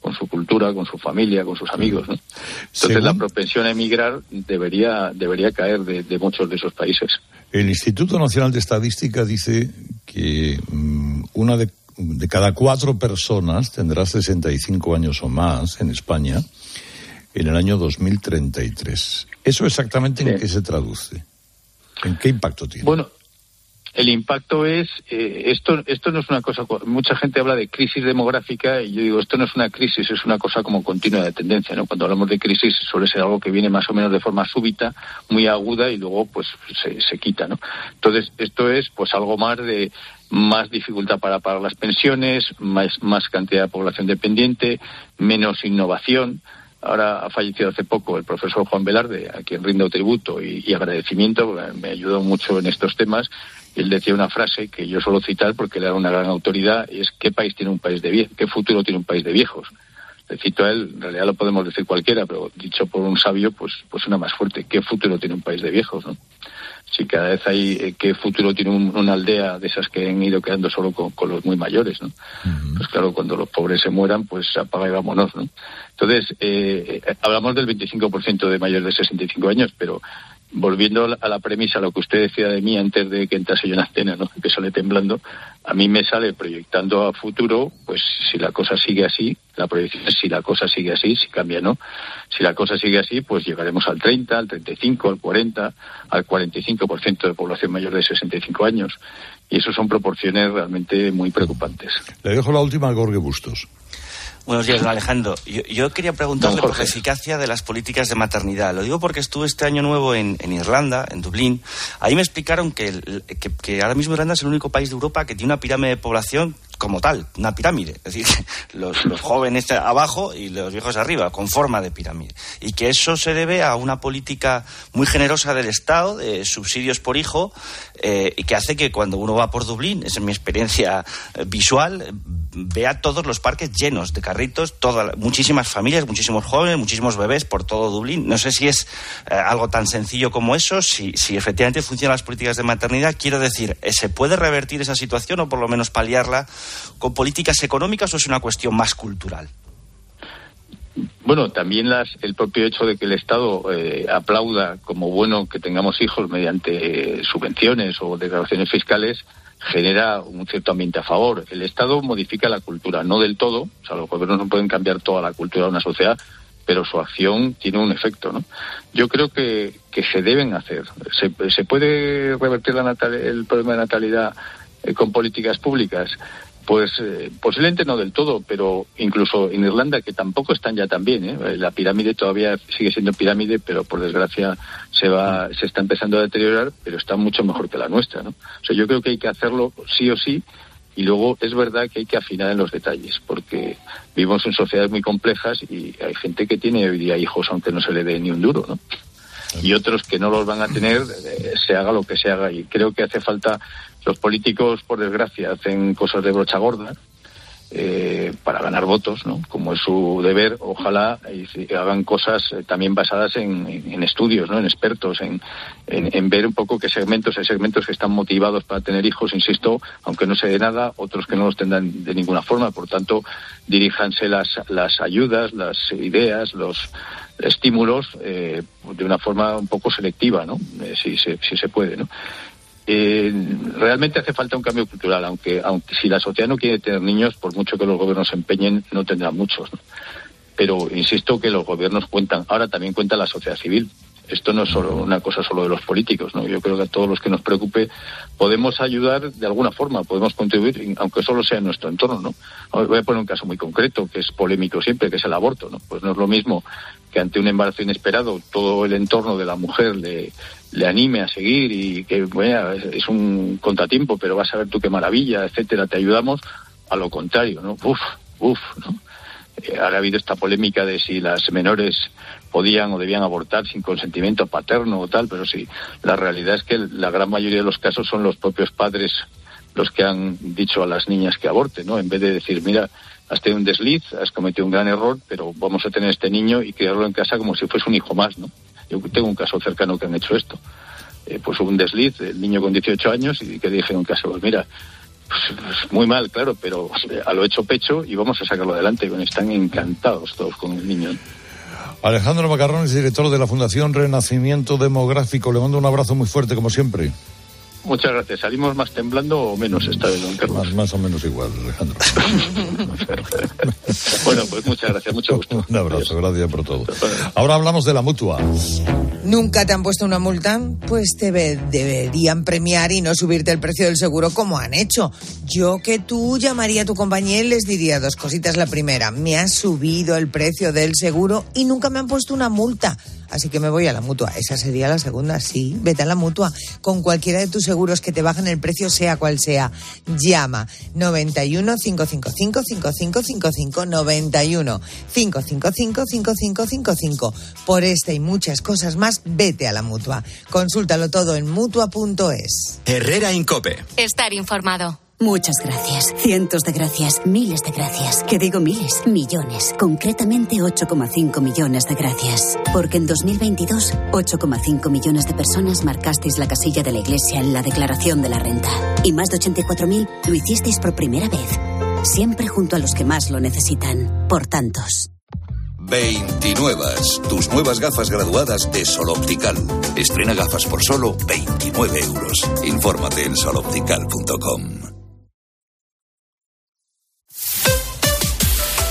con su cultura, con su familia, con sus amigos. ¿no? Entonces Según- la propensión a emigrar debería, debería caer de, de muchos de esos países. El Instituto Nacional de Estadística dice que mm, una de, de cada cuatro personas tendrá 65 años o más en España en el año 2033. ¿Eso exactamente en qué se traduce? ¿En qué impacto tiene? Bueno, el impacto es, eh, esto, esto no es una cosa, mucha gente habla de crisis demográfica y yo digo, esto no es una crisis, es una cosa como continua de tendencia, ¿no? Cuando hablamos de crisis suele ser algo que viene más o menos de forma súbita, muy aguda y luego pues se, se quita, ¿no? Entonces, esto es pues algo más de más dificultad para pagar las pensiones, más, más cantidad de población dependiente, menos innovación, Ahora ha fallecido hace poco el profesor Juan Velarde, a quien rindo tributo y, agradecimiento, me ayudó mucho en estos temas. Él decía una frase que yo suelo citar porque él era una gran autoridad, y es ¿qué país tiene un país de viejos? ¿Qué futuro tiene un país de viejos? Le cito a él, en realidad lo podemos decir cualquiera, pero dicho por un sabio, pues, pues una más fuerte. ¿Qué futuro tiene un país de viejos? Si cada vez hay, eh, ¿qué futuro tiene un- una aldea de esas que han ido quedando solo con, con los muy mayores? ¿no? Pues claro, cuando los pobres se mueran, pues apaga y vámonos, ¿no? Entonces, eh, eh, hablamos del 25% de mayores de 65 años, pero volviendo a la, premisa, lo que usted decía de mí antes de que entrase yo en antena, ¿no? Que sale temblando, a mí me sale proyectando a futuro, pues si la cosa sigue así, la proyección si la cosa sigue así, si cambia, ¿no? Si la cosa sigue así, pues llegaremos al 30, al 35, al 40, al 45% de población mayor de 65 años. Y eso son proporciones realmente muy preocupantes. Le dejo la última a Gorge Bustos. Buenos días, don Alejandro. Yo, yo quería preguntarle por la eficacia de las políticas de maternidad. Lo digo porque estuve este año nuevo en, en Irlanda, en Dublín. Ahí me explicaron que, el- que, que ahora mismo Irlanda es el único país de Europa que tiene una pirámide de población como tal, una pirámide. Es decir, los, jóvenes abajo y los viejos arriba, con forma de pirámide. Y que eso se debe a una política muy generosa del Estado, de subsidios por hijo, eh, y que hace que cuando uno va por Dublín, esa es mi experiencia eh, visual, vea todos los parques llenos de carritos, toda, muchísimas familias, muchísimos jóvenes, muchísimos bebés por todo Dublín. No sé si es eh, algo tan sencillo como eso, si, si efectivamente funcionan las políticas de maternidad. Quiero decir, ¿se puede revertir esa situación o por lo menos paliarla con políticas económicas o es una cuestión más cultural? Bueno, también las, el propio hecho de que el Estado eh, aplauda como bueno que tengamos hijos mediante subvenciones o declaraciones fiscales genera un cierto ambiente a favor. El Estado modifica la cultura, no del todo, o sea, los gobiernos no pueden cambiar toda la cultura de una sociedad, pero su acción tiene un efecto, ¿no? Yo creo que, se deben hacer. Se, puede revertir la el problema de natalidad eh, con políticas públicas. Pues eh, posiblemente no del todo, pero incluso en Irlanda, que tampoco están ya tan bien, ¿eh? la pirámide todavía sigue siendo pirámide, pero por desgracia se va, se está empezando a deteriorar, pero está mucho mejor que la nuestra, ¿no? O sea, yo creo que hay que hacerlo sí o sí, y luego es verdad que hay que afinar en los detalles, porque vivimos en sociedades muy complejas y hay gente que tiene hoy día hijos aunque no se le dé ni un duro, ¿no? Y otros que no los van a tener, eh, se haga lo que se haga. Y creo que hace falta los políticos, por desgracia, hacen cosas de brocha gorda eh, para ganar votos. Como es su deber, ojalá hagan cosas eh, también basadas en, estudios. En expertos, en, ver un poco qué segmentos, hay segmentos que están motivados para tener hijos, insisto, aunque no se dé nada, otros que no los tendrán de ninguna forma. Por tanto, diríjanse las, ayudas, las ideas, los estímulos eh, de una forma un poco selectiva, si, se, puede. Eh, realmente hace falta un cambio cultural, aunque, aunque si la sociedad no quiere tener niños, por mucho que los gobiernos se empeñen, no tendrá muchos. Pero insisto que los gobiernos cuentan, ahora también cuenta la sociedad civil. Esto no es solo una cosa solo de los políticos, ¿no? Yo creo que a todos los que nos preocupe podemos ayudar de alguna forma, podemos contribuir, aunque solo sea en nuestro entorno, ¿no? Voy a poner un caso muy concreto, que es polémico siempre, que es el aborto, ¿no? Pues no es lo mismo que ante un embarazo inesperado todo el entorno de la mujer le, anime a seguir y que es un contratiempo, pero vas a ver tú qué maravilla, etcétera, te ayudamos, a lo contrario, ¿no? Uf, uf, ¿no? Eh, ha habido esta polémica de si las menores podían o debían abortar sin consentimiento paterno o tal, pero sí, la realidad es que la gran mayoría de los casos son los propios padres los que han dicho a las niñas que aborten, ¿no? En vez de decir, mira, has tenido un desliz, has cometido un gran error, pero vamos a tener este niño y criarlo en casa como si fuese un hijo más, ¿no? Yo tengo un caso cercano que han hecho esto. Eh, pues hubo un desliz, el niño con 18 años, y que dije en casa, pues mira, pues, pues, muy mal, claro, pero a lo hecho pecho y vamos a sacarlo adelante. Están encantados todos con el niño. Alejandro Macarrón es director de la Fundación Renacimiento Demográfico. Le mando un abrazo muy fuerte, como siempre. Muchas gracias. ¿Salimos más temblando o menos esta vez, don Carlos? Más, o menos igual, Alejandro. bueno, pues muchas gracias, mucho gusto. Un abrazo, gracias por todo. Ahora hablamos de la mutua. ¿Nunca te han puesto una multa? Pues te deberían premiar y no subirte el precio del seguro como han hecho. Yo que tú llamaría a tu compañía y les diría dos cositas. La primera, me ha subido el precio del seguro y nunca me han puesto una multa así que me voy a la mutua. Esa sería la segunda, sí. Vete a la mutua con cualquiera de tus seguros que te bajen el precio, sea cual sea. Llama 91 555 5555 91 555 5555. Por esta y muchas cosas más, vete a la mutua. Consúltalo todo en mutua.es. Herrera Incope. Estar informado. Muchas gracias. Cientos de gracias. Miles de gracias. Que digo miles. Millones. Concretamente 8,5 millones de gracias. Porque en 2022, 8,5 millones de personas marcasteis la casilla de la Iglesia en la declaración de la renta. Y más de 84.000 lo hicisteis por primera vez. Siempre junto a los que más lo necesitan. Por tantos. 29. Tus nuevas gafas graduadas de Sol Optical. Estrena gafas por solo 29 euros. Infórmate en soloptical.com.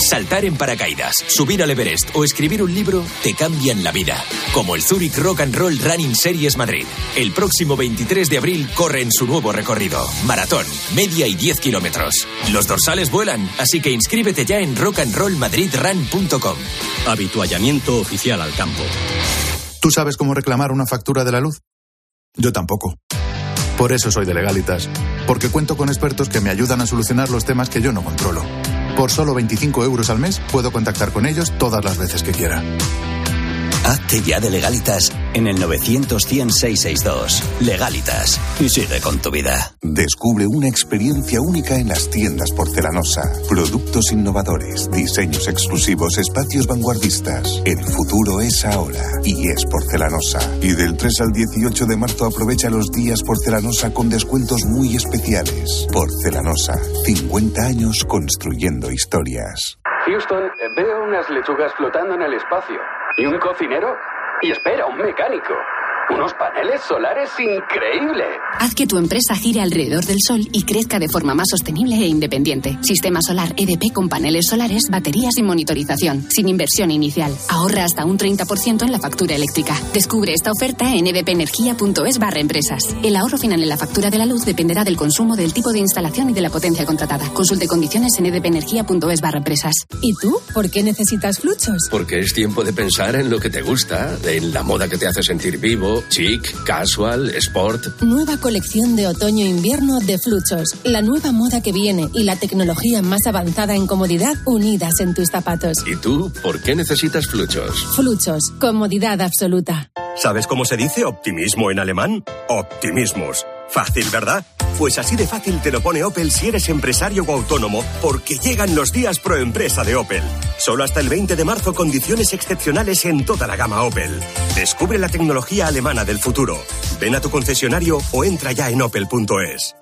Saltar en paracaídas, subir al Everest o escribir un libro te cambian la vida. Como el Zurich Rock and Roll Running Series Madrid. El próximo 23 de abril corre en su nuevo recorrido. Maratón, media y 10 kilómetros. Los dorsales vuelan, así que inscríbete ya en rockandrollmadridrun.com. Habituallamiento oficial al campo. ¿Tú sabes cómo reclamar una factura de la luz? Yo tampoco. Por eso soy de Legalitas, porque cuento con expertos que me ayudan a solucionar los temas que yo no controlo. Por solo 25 euros al mes puedo contactar con ellos todas las veces que quiera. Hazte ya de legalitas en el 900 Legalitas. Y sigue con tu vida. Descubre una experiencia única en las tiendas porcelanosa. Productos innovadores, diseños exclusivos, espacios vanguardistas. El futuro es ahora y es porcelanosa. Y del 3 al 18 de marzo aprovecha los días porcelanosa con descuentos muy especiales. Porcelanosa, 50 años construyendo historias. Houston, veo unas lechugas flotando en el espacio. ¿Y un cocinero? Y espera, un mecánico. Unos paneles solares increíbles. Haz que tu empresa gire alrededor del sol y crezca de forma más sostenible e independiente. Sistema solar EDP con paneles solares, baterías y monitorización, sin inversión inicial. Ahorra hasta un 30% en la factura eléctrica. Descubre esta oferta en edpenergia.es barra empresas. El ahorro final en la factura de la luz dependerá del consumo, del tipo de instalación y de la potencia contratada. Consulte condiciones en edpenergia.es barra empresas. ¿Y tú? ¿Por qué necesitas fluchos? Porque es tiempo de pensar en lo que te gusta, en la moda que te hace sentir vivo chic, casual, sport. Nueva colección de otoño-invierno de Fluchos. La nueva moda que viene y la tecnología más avanzada en comodidad unidas en tus zapatos. ¿Y tú por qué necesitas Fluchos? Fluchos, comodidad absoluta. ¿Sabes cómo se dice optimismo en alemán? Optimismus. Fácil, ¿verdad? Pues así de fácil te lo pone Opel si eres empresario o autónomo, porque llegan los días pro empresa de Opel. Solo hasta el 20 de marzo condiciones excepcionales en toda la gama Opel. Descubre la tecnología alemana del futuro. Ven a tu concesionario o entra ya en opel.es.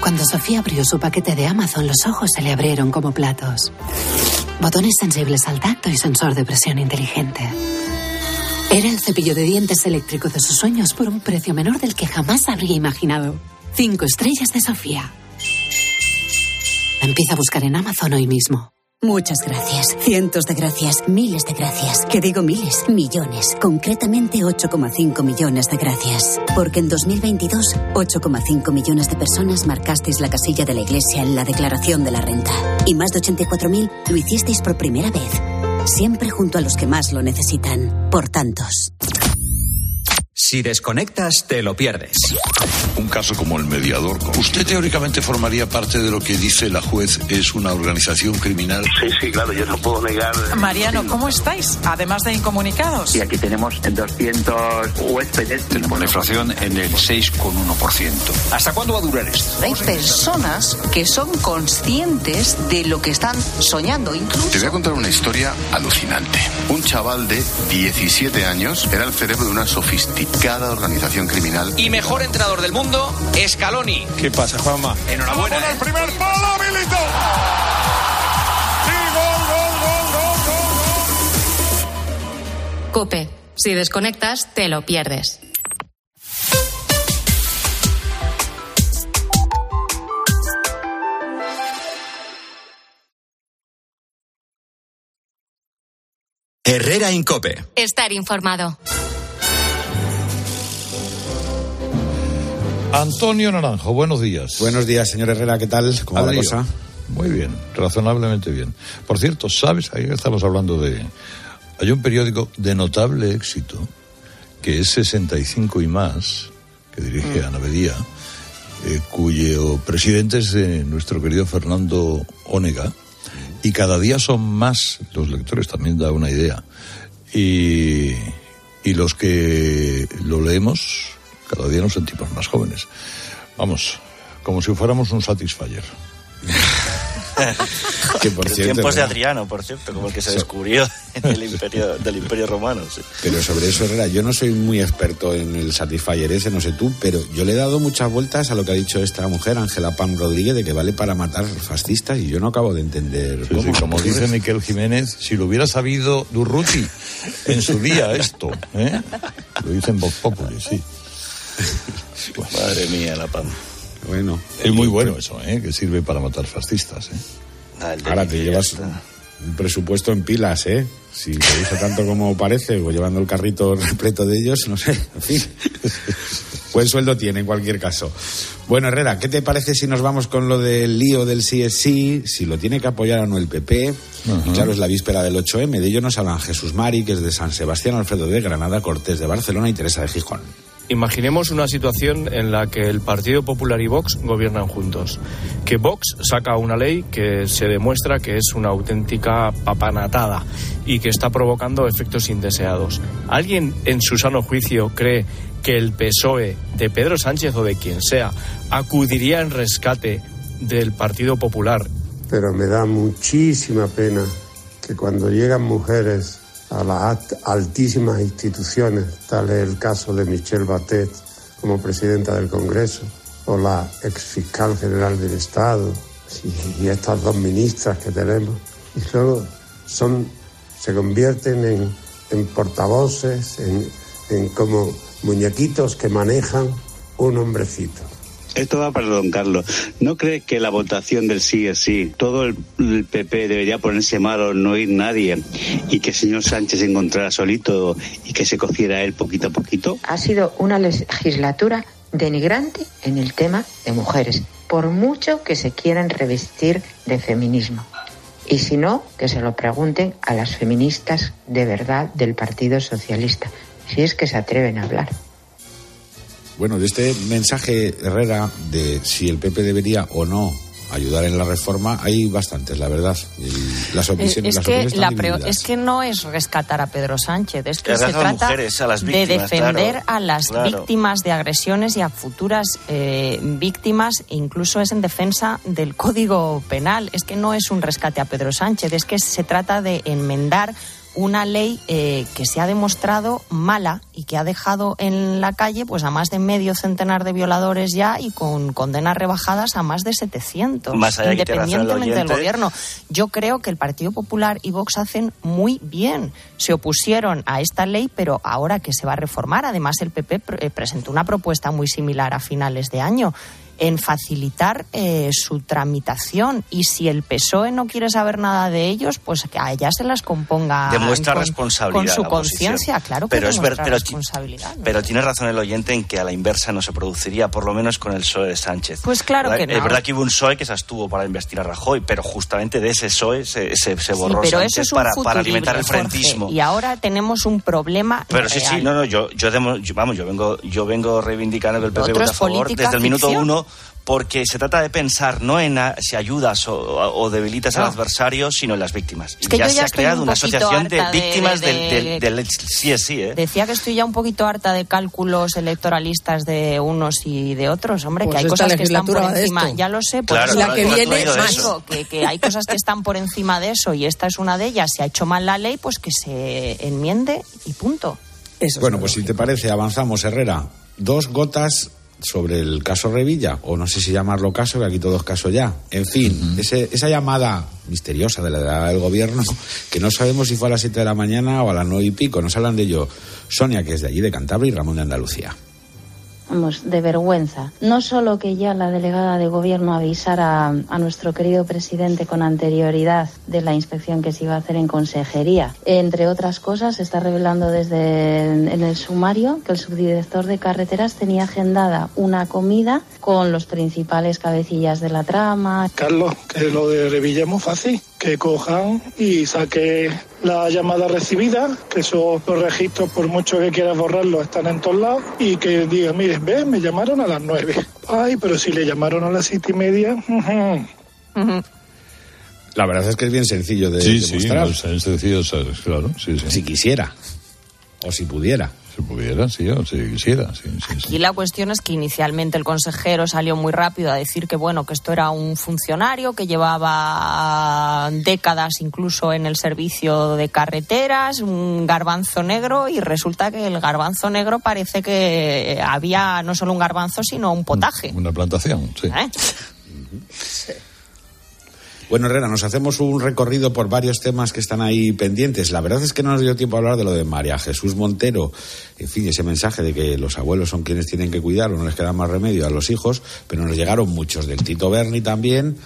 Cuando Sofía abrió su paquete de Amazon, los ojos se le abrieron como platos. Botones sensibles al tacto y sensor de presión inteligente. Era el cepillo de dientes eléctrico de sus sueños por un precio menor del que jamás habría imaginado. Cinco estrellas de Sofía. Empieza a buscar en Amazon hoy mismo. Muchas gracias, cientos de gracias, miles de gracias. Que digo miles, millones. Concretamente 8,5 millones de gracias. Porque en 2022, 8,5 millones de personas marcasteis la casilla de la Iglesia en la declaración de la renta. Y más de 84.000 lo hicisteis por primera vez. Siempre junto a los que más lo necesitan. Por tantos. Si desconectas, te lo pierdes. Un caso como el mediador. ¿Usted teóricamente formaría parte de lo que dice la juez es una organización criminal? Sí, sí, claro, yo no puedo negar. Mariano, ¿cómo estáis? Además de incomunicados. Y aquí tenemos 200 huéspedes. Tenemos la inflación en el 6,1%. ¿Hasta cuándo va a durar esto? Hay personas que son conscientes de lo que están soñando, incluso. Te voy a contar una historia alucinante. Un chaval de 17 años era el cerebro de una sofisticada organización criminal. Y mejor entrenador del mundo, Scaloni. ¿Qué pasa, Juanma? Enhorabuena. el ¿eh? primer palo, Milito. Sí, gol, gol, gol, gol, Cope, si desconectas, te lo pierdes. Herrera Incope. Estar informado. Antonio Naranjo, buenos días. Buenos días, señor Herrera, ¿qué tal? ¿Cómo va la cosa? Muy bien, razonablemente bien. Por cierto, ¿sabes? Ahí estamos hablando de... Hay un periódico de notable éxito, que es 65 y más, que dirige Mm. Ana Bedía, eh, cuyo presidente es eh, nuestro querido Fernando Ónega, y cada día son más los lectores, también da una idea. Y, y los que lo leemos, cada día nos sentimos más jóvenes. Vamos, como si fuéramos un Satisfyer. Que por cierto, tiempos de Adriano, por cierto, como el que se descubrió en el imperio, del imperio romano. sí. Pero sobre eso, Herrera, yo no soy muy experto en el Satisfyer ese, no sé tú, pero yo le he dado muchas vueltas a lo que ha dicho esta mujer, Ángela Pam Rodríguez, de que vale para matar fascistas y yo no acabo de entender Sí, cómo. sí, como dice Miquel Jiménez, si lo hubiera sabido Durruti en su día esto, ¿eh? Lo dice en Vox Populi, sí. Madre mía, la PAM. Bueno. Es muy bueno eso, ¿eh? Que sirve para matar fascistas, ¿eh? Ah, Ahora te llevas un presupuesto en pilas, ¿eh? Si te usa tanto como parece, o llevando el carrito repleto de ellos, no sé, en fin. Buen sueldo tiene en cualquier caso. Bueno, Herrera, ¿qué te parece si nos vamos con lo del lío del sí es sí? Si lo tiene que apoyar o no el PP. Y claro, es la víspera del 8M. De ello nos hablan Jesús Mari, que es de San Sebastián, Alfredo de Granada, Cortés de Barcelona y Teresa de Gijón. Imaginemos una situación en la que el Partido Popular y Vox gobiernan juntos. Que Vox saca una ley que se demuestra que es una auténtica papanatada y que está provocando efectos indeseados. ¿Alguien en su sano juicio cree que el PSOE de Pedro Sánchez o de quien sea acudiría en rescate del Partido Popular pero me da muchísima pena que cuando llegan mujeres a las alt- altísimas instituciones, tal es el caso de Michelle Batet como presidenta del Congreso, o la ex fiscal general del Estado, y, estas dos ministras que tenemos, y luego son, se convierten en portavoces, en como muñequitos que manejan un hombrecito. Esto va para don Carlos. ¿No cree que la votación del sí es sí? Todo el, PP debería ponerse malo, no ir nadie, y que el señor Sánchez se encontrara solito y que se cociera él poquito a poquito. Ha sido una legislatura denigrante en el tema de mujeres, por mucho que se quieran revestir de feminismo. Y si no, que se lo pregunten a las feministas de verdad del Partido Socialista, si es que se atreven a hablar. Bueno, de este mensaje, Herrera, de si el PP debería o no ayudar en la reforma, hay bastantes, la verdad. Y las Eh, opiniones, es, las que la es que no es rescatar a Pedro Sánchez, es que se trata mujeres, a las de defender claro, a las claro. víctimas de agresiones y a futuras eh, víctimas, incluso es en defensa del Código Penal. Es que no es un rescate a Pedro Sánchez, es que se trata de enmendar una ley eh, que se ha demostrado mala y que ha dejado en la calle pues a más de medio centenar de violadores ya y con condenas rebajadas a más de 700 Más allá independientemente del gobierno. Yo creo que el Partido Popular y Vox hacen muy bien. Se opusieron a esta ley, pero ahora que se va a reformar, además el PP pr- eh, presentó una propuesta muy similar a finales de año en facilitar eh, su tramitación y si el PSOE E no quiere saber nada de ellos, pues que a ella se las componga Demuestra con, responsabilidad con su conciencia, claro que Pero es ver- pero- responsabilidad. ¿no? Pero tiene razón el oyente en que a la inversa no se produciría, por lo menos con el PSOE de Sánchez. Pues claro ¿Verdad? que no. Es verdad que hubo un PSOE que se abstuvo para investir a Rajoy, pero justamente de ese PSOE se, se, se Sí, borró pero Sánchez eso es para, para alimentar el Jorge, frentismo. y ahora tenemos un problema Pero sí, sí, no, no, yo, yo, demo- yo- vamos, yo vengo, yo vengo reivindicando que el PP Otro vota a favor desde el minuto uno, porque se trata de pensar no en a- si ayudas o, o debilitas al adversario, sino en las víctimas. Es que y ya se ha creado un una asociación de harta de- víctimas de- del, del, del sí es sí, ¿eh? Decía que estoy ya un poquito harta de cálculos electoralistas de unos y de otros. Hombre, Pues que hay esta cosas que están por encima. Ya lo sé. por Claro, eso la que viene, digo más. eso, que, que hay cosas que están por encima de eso y esta es una de ellas. Si ha hecho mal la ley, pues que se enmiende y punto. bueno, pues si te parece, avanzamos, Herrera. Dos gotas sobre el caso Revilla, o no sé si llamarlo caso, que aquí todo es caso ya. En fin, ese- esa llamada misteriosa de la delegada del gobierno, que no sabemos si fue a las 7 de la mañana o a las 9 y pico, nos hablan de ello Sonia, que es de allí, de Cantabria, y Ramón de Andalucía. De vergüenza. No solo que ya la delegada de gobierno avisara a nuestro querido presidente con anterioridad de la inspección que se iba a hacer en consejería. Entre otras cosas, se está revelando desde en el sumario que el subdirector de carreteras tenía agendada una comida con los principales cabecillas de la trama. Carlos, que lo de Revilla es muy fácil, que cojan y saque la llamada recibida, que esos los registros, por mucho que quieras borrarlos, están en todos lados, y que diga, miren, ve, me llamaron a las nueve. Ay, pero si le llamaron a las siete y media. La verdad es que es bien sencillo de Sí, sí, demostrar. no, es sencillo, claro. Sí, sí. Si quisiera. O si pudiera. Si pudiera, sí, o si quisiera, sí, sí, sí. Aquí la cuestión es que inicialmente el consejero salió muy rápido a decir que bueno que esto era un funcionario que llevaba décadas incluso en el servicio de carreteras, un garbanzo negro y resulta que el garbanzo negro parece que había no solo un garbanzo sino un potaje. Una plantación, sí. ¿eh? Bueno, Herrera, nos hacemos un recorrido por varios temas que están ahí pendientes. La verdad es que no nos dio tiempo a hablar de lo de María Jesús Montero. En fin, ese mensaje de que los abuelos son quienes tienen que cuidar no les queda más remedio a los hijos, pero nos llegaron muchos del Tito Berni también.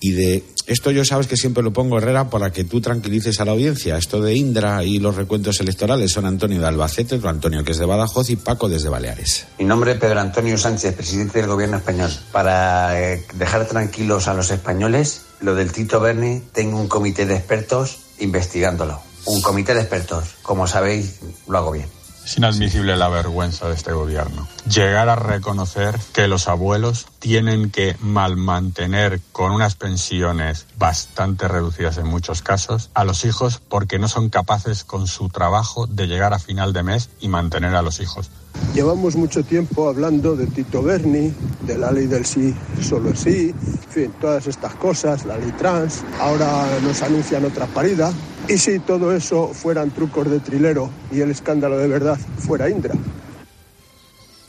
Y de esto yo sabes que siempre lo pongo, Herrera, para que tú tranquilices a la audiencia. Esto de Indra y los recuentos electorales son Antonio de Albacete, otro Antonio que es de Badajoz y Paco desde Baleares. Mi nombre es Pedro Antonio Sánchez, presidente del Gobierno español. Para eh, dejar tranquilos a los españoles, lo del Tito Berni, tengo un comité de expertos investigándolo. Un comité de expertos. Como sabéis, lo hago bien. Es inadmisible la vergüenza de este gobierno. Llegar a reconocer que los abuelos tienen que malmantener con unas pensiones bastante reducidas en muchos casos a los hijos porque no son capaces con su trabajo de llegar a final de mes y mantener a los hijos. Llevamos mucho tiempo hablando de Tito Berni, de la ley del sí, solo sí, en fin, todas estas cosas, la ley trans, ahora nos anuncian otra parida. Y si todo eso fueran trucos de trilero y el escándalo de verdad fuera Indra.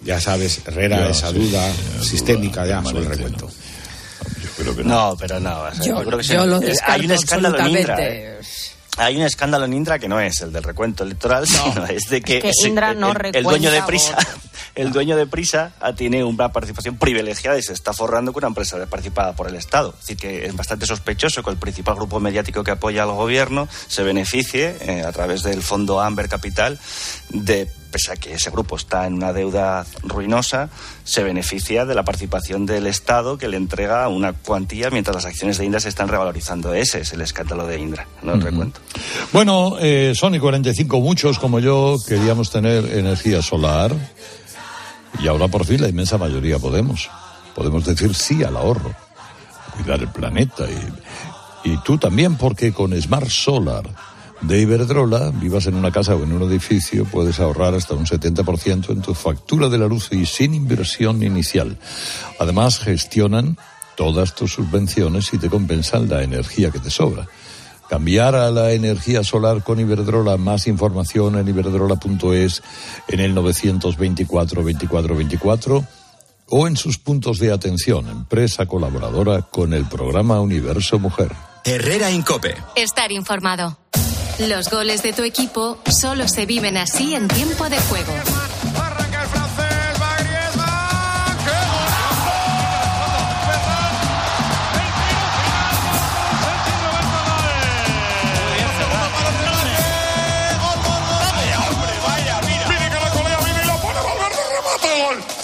Ya sabes, Herrera, Ya, esa sí, duda sí, sistémica duda ya sobre el recuento. Yo creo que No, pero no. o sea, Yo, creo que yo lo Hay un escándalo en Indra. ¿eh? Hay un escándalo en Indra que no es el del recuento electoral, sino es de que, Indra el, no el, dueño de Prisa, el dueño de Prisa ah, tiene una participación privilegiada y se está forrando con una empresa participada por el Estado. Es decir, que es bastante sospechoso que el principal grupo mediático que apoya al gobierno se beneficie eh, a través del fondo Amber Capital de pese a que ese grupo está en una deuda ruinosa, se beneficia de la participación del Estado que le entrega una cuantía mientras las acciones de Indra se están revalorizando. Ese es el escándalo de Indra, no recuento. Bueno, eh, Sony 45, muchos como yo queríamos tener energía solar y ahora por fin la inmensa mayoría podemos. Podemos decir sí al ahorro, cuidar el planeta y, y tú también porque con Smart Solar de Iberdrola, vivas en una casa o en un edificio, puedes ahorrar hasta un 70% en tu factura de la luz y sin inversión inicial. Además, gestionan todas tus subvenciones y te compensan la energía que te sobra. Cambiar a la energía solar con Iberdrola, más información en iberdrola.es, en el 924 24 24 o en sus puntos de atención, empresa colaboradora con el programa Universo Mujer. Herrera Incope. Estar informado. Los goles de tu equipo solo se viven así en tiempo de juego.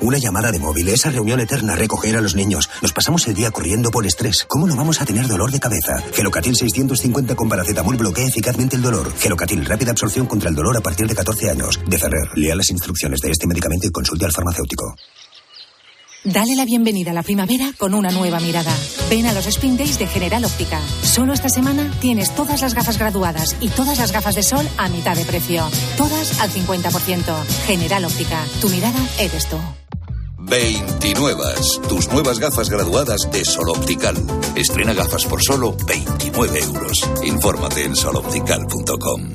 Una llamada de móvil, esa reunión eterna, recoger a los niños. Nos pasamos el día corriendo por estrés. ¿Cómo no vamos a tener dolor de cabeza? Gelocatil 650 con paracetamol bloquea eficazmente el dolor. Gelocatil, rápida absorción contra el dolor a partir de 14 años. De Ferrer, lea las instrucciones de este medicamento y consulte al farmacéutico. Dale la bienvenida a la primavera con una nueva mirada. Ven a los Spring Days de General Óptica. Solo esta semana tienes todas las gafas graduadas y todas las gafas de sol a mitad de precio. Todas al 50%. General Óptica. Tu mirada eres tú. 29. Tus nuevas gafas graduadas de Sol Optical. Estrena gafas por solo 29 euros. Infórmate en soloptical.com.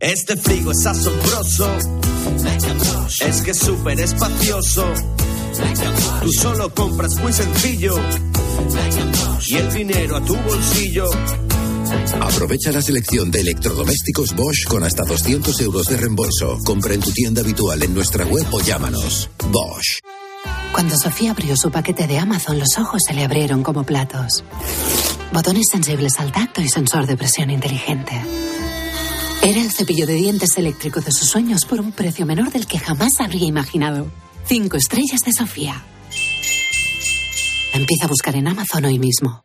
Este frigo es asombroso. Es que es súper espacioso. Tú solo compras muy sencillo. Y el dinero a tu bolsillo. Aprovecha la selección de electrodomésticos Bosch con hasta 200 euros de reembolso. Compra en tu tienda habitual en nuestra web o llámanos. Bosch. Cuando Sofía abrió su paquete de Amazon, los ojos se le abrieron como platos. Botones sensibles al tacto y sensor de presión inteligente. Era el cepillo de dientes eléctrico de sus sueños por un precio menor del que jamás habría imaginado. Cinco estrellas de Sofía. Empieza a buscar en Amazon hoy mismo.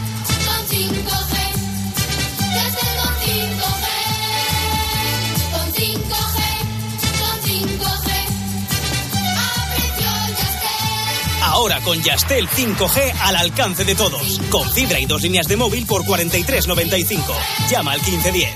Ahora con Yastel 5G al alcance de todos. Con fibra y dos líneas de móvil por 43.95. Llama al 1510.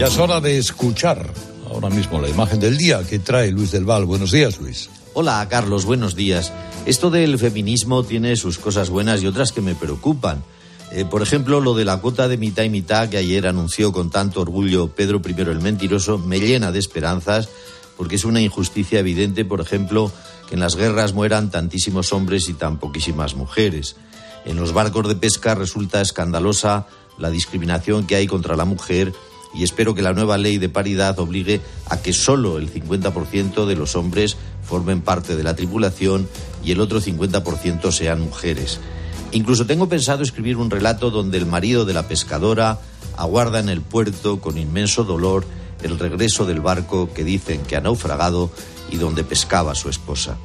Ya es hora de escuchar ahora mismo la imagen del día que trae Luis del Val. Buenos días, Luis. Hola, Carlos, buenos días. Esto del feminismo tiene sus cosas buenas y otras que me preocupan. Eh, por ejemplo, lo de la cuota de mitad y mitad que ayer anunció con tanto orgullo Pedro I el Mentiroso me llena de esperanzas porque es una injusticia evidente, por ejemplo, que en las guerras mueran tantísimos hombres y tan poquísimas mujeres. En los barcos de pesca resulta escandalosa la discriminación que hay contra la mujer y espero que la nueva ley de paridad obligue a que solo el 50% de los hombres formen parte de la tripulación y el otro 50% sean mujeres. Incluso tengo pensado escribir un relato donde el marido de la pescadora aguarda en el puerto con inmenso dolor el regreso del barco que dicen que ha naufragado y donde pescaba su esposa.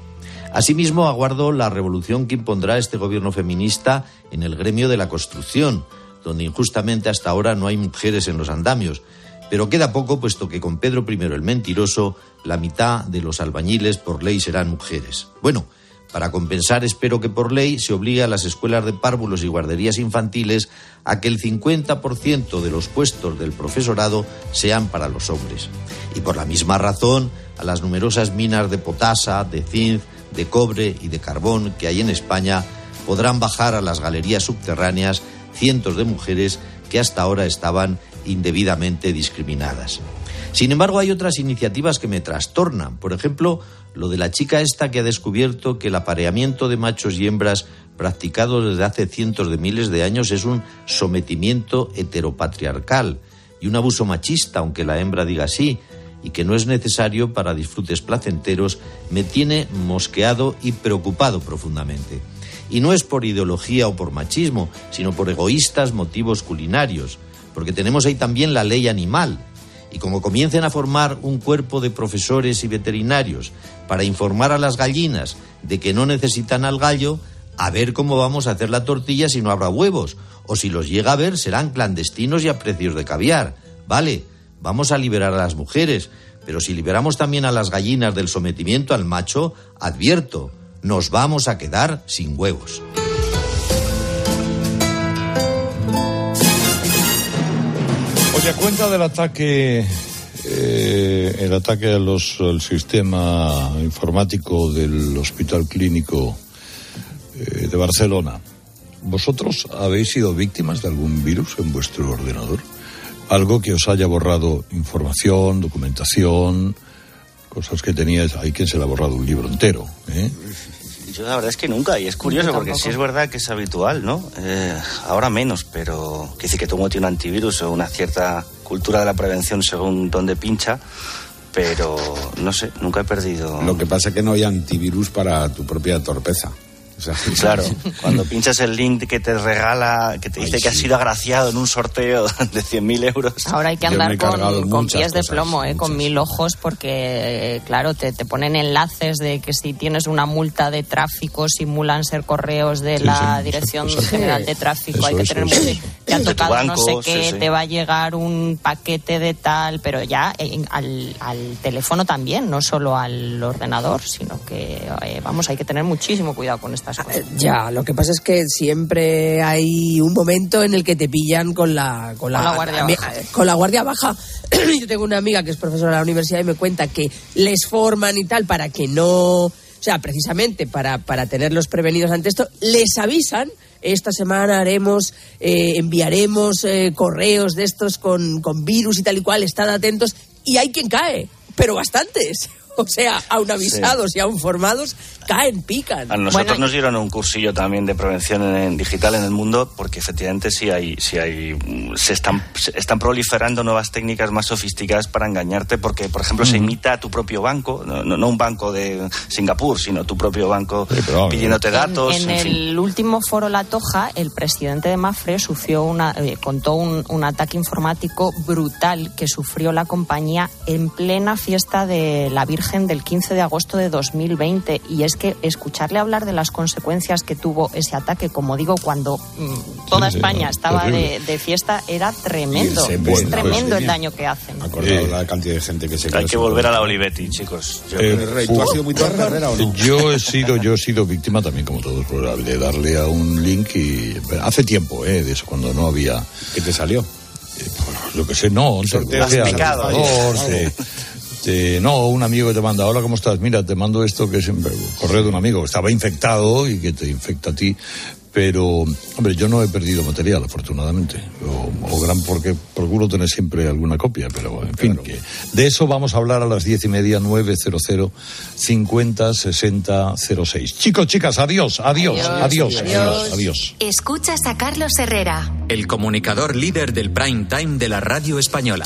Asimismo, aguardo la revolución que impondrá este gobierno feminista en el gremio de la construcción, donde injustamente hasta ahora no hay mujeres en los andamios. Pero queda poco, puesto que con Pedro I el mentiroso, la mitad de los albañiles por ley serán mujeres. Bueno, para compensar, espero que por ley se obligue a las escuelas de párvulos y guarderías infantiles a que el 50% de los puestos del profesorado sean para los hombres. Y por la misma razón, a las numerosas minas de potasa, de zinc, de cobre y de carbón que hay en España, podrán bajar a las galerías subterráneas cientos de mujeres que hasta ahora estaban indebidamente discriminadas. Sin embargo, hay otras iniciativas que me trastornan. Por ejemplo, lo de la chica esta que ha descubierto que el apareamiento de machos y hembras practicado desde hace cientos de miles de años es un sometimiento heteropatriarcal y un abuso machista, aunque la hembra diga así, y que no es necesario para disfrutes placenteros, me tiene mosqueado y preocupado profundamente. Y no es por ideología o por machismo, sino por egoístas motivos culinarios, porque tenemos ahí también la ley animal. Y como comiencen a formar un cuerpo de profesores y veterinarios para informar a las gallinas de que no necesitan al gallo, a ver cómo vamos a hacer la tortilla si no habrá huevos, o si los llega a ver serán clandestinos y a precios de caviar. Vale, vamos a liberar a las mujeres, pero si liberamos también a las gallinas del sometimiento al macho, advierto, nos vamos a quedar sin huevos. Oye, cuenta del ataque, eh, el ataque al sistema informático del Hospital Clínico eh, de Barcelona. ¿Vosotros habéis sido víctimas de algún virus en vuestro ordenador? Algo que os haya borrado información, documentación, cosas que teníais. Hay quien se le ha borrado un libro entero. ¿eh? Yo la verdad es que nunca, y es curioso porque sí es verdad que es habitual, ¿no? Eh, ahora menos, pero que dice que todo mundo tiene un antivirus o una cierta cultura de la prevención según donde pincha, pero no sé, nunca he perdido. Lo que pasa es que no hay antivirus para tu propia torpeza. claro, cuando pinchas el link que te regala, que te dice que has sido agraciado en un sorteo de 100.000 euros. Ahora hay que andar con, pies de plomo, eh, con mil ojos, porque, eh, claro, te, te, ponen enlaces de que si tienes una multa de tráfico, simulan ser correos de la Dirección General de Tráfico. hay que tener muy. Te ha tocado no sé qué, te va a llegar un paquete de tal, pero ya eh, al, al, teléfono también, no solo al ordenador, sino que, vamos, hay que tener muchísimo cuidado con esto ya, lo que pasa es que siempre hay un momento en el que te pillan con la, con la, guardia baja. Con la guardia baja. Yo tengo una amiga que es profesora de la universidad y me cuenta que les forman y tal para que no. O sea, precisamente para, para tenerlos prevenidos ante esto, les avisan esta semana haremos, eh, enviaremos eh, correos de estos con, con virus y tal y cual, estad atentos. Y hay quien cae, pero bastantes. O sea, aún avisados y aún formados, caen, pican. A nosotros nos dieron un cursillo también de prevención en, digital en el mundo, porque efectivamente sí hay, sí hay, se están, están proliferando nuevas técnicas más sofisticadas para engañarte, porque por ejemplo se imita a tu propio banco, no, un banco de Singapur, sino tu propio banco pidiéndote datos. En, el último foro La Toja, el presidente de Mafre sufrió una, eh, contó un, un ataque informático brutal que sufrió la compañía en plena fiesta de la Virgen del 15 de agosto de 2020 y es que escucharle hablar de las consecuencias que tuvo ese ataque, como digo, cuando mmm, toda sí, España estaba de, de, fiesta, era tremendo. Es bueno, pues, tremendo pues, el daño que hacen. Acordado eh, la cantidad de gente que se Hay que volver a la Olivetti, chicos. Eh, yo, eh, Rey, ¿tú has sido muy carrera o no? Yo he sido, yo he sido víctima también, como todos, de darle a un link y hace tiempo, eh, de eso, cuando no había. ¿Qué te salió? Eh, pues, lo que sé, no, 11, 14, te, no, un amigo que te manda, hola, ¿cómo estás? Mira, te mando esto que es correo de un amigo que estaba infectado y que te infecta a ti. Pero, hombre, yo no he perdido material, afortunadamente. O, gran porque procuro tener siempre alguna copia, pero en fin. Que de eso vamos a hablar a las diez y media, 900 50 60 06. Chicos, chicas, adiós, adiós, adiós, adiós, adiós, adiós. Escuchas a Carlos Herrera, el comunicador líder del prime time de la radio española.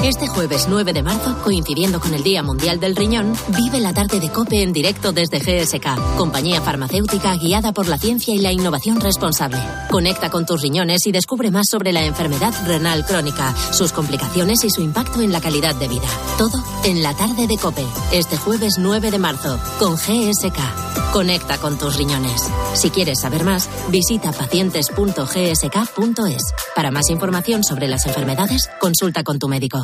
Este jueves 9 de marzo, coincidiendo con el Día Mundial del Riñón, vive la tarde de COPE en directo desde GSK, compañía farmacéutica guiada por la ciencia y la innovación responsable. Conecta con tus riñones y descubre más sobre la enfermedad renal crónica, sus complicaciones y su impacto en la calidad de vida. Todo en la tarde de COPE, este jueves 9 de marzo, con GSK. Conecta con tus riñones. Si quieres saber más, visita pacientes.gsk.es. Para más información sobre las enfermedades, consulta con tu médico.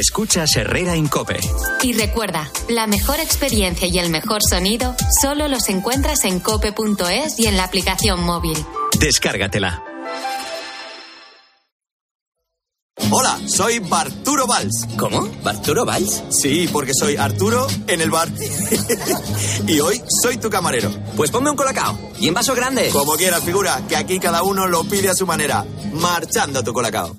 Escuchas Herrera en Cope. Y recuerda, la mejor experiencia y el mejor sonido solo los encuentras en cope.es y en la aplicación móvil. Descárgatela. Hola, soy Barturo Valls. ¿Cómo? ¿Barturo Valls? Sí, porque soy Arturo en el bar. y hoy soy tu camarero. Pues ponme un colacao. Y en vaso grande. Como quieras, figura, que aquí cada uno lo pide a su manera. Marchando tu colacao.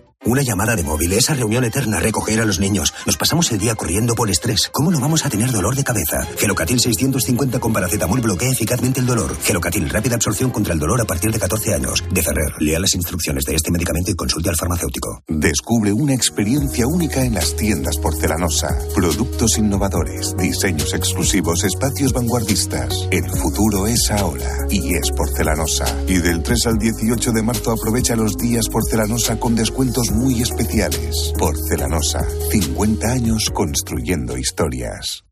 Una llamada de móvil, esa reunión eterna, recoger a los niños. Nos pasamos el día corriendo por estrés. ¿Cómo no vamos a tener dolor de cabeza? Gelocatil 650 con paracetamol bloquea eficazmente el dolor. Gelocatil, rápida absorción contra el dolor a partir de 14 años. De Ferrer, lea las instrucciones de este medicamento y consulte al farmacéutico. Descubre una experiencia única en las tiendas porcelanosa. Productos innovadores, diseños exclusivos, espacios vanguardistas. El futuro es ahora y es porcelanosa. Y del 3 al 18 de marzo aprovecha los días porcelanosa con descuentos muy especiales. Porcelanosa, 50 años construyendo historias.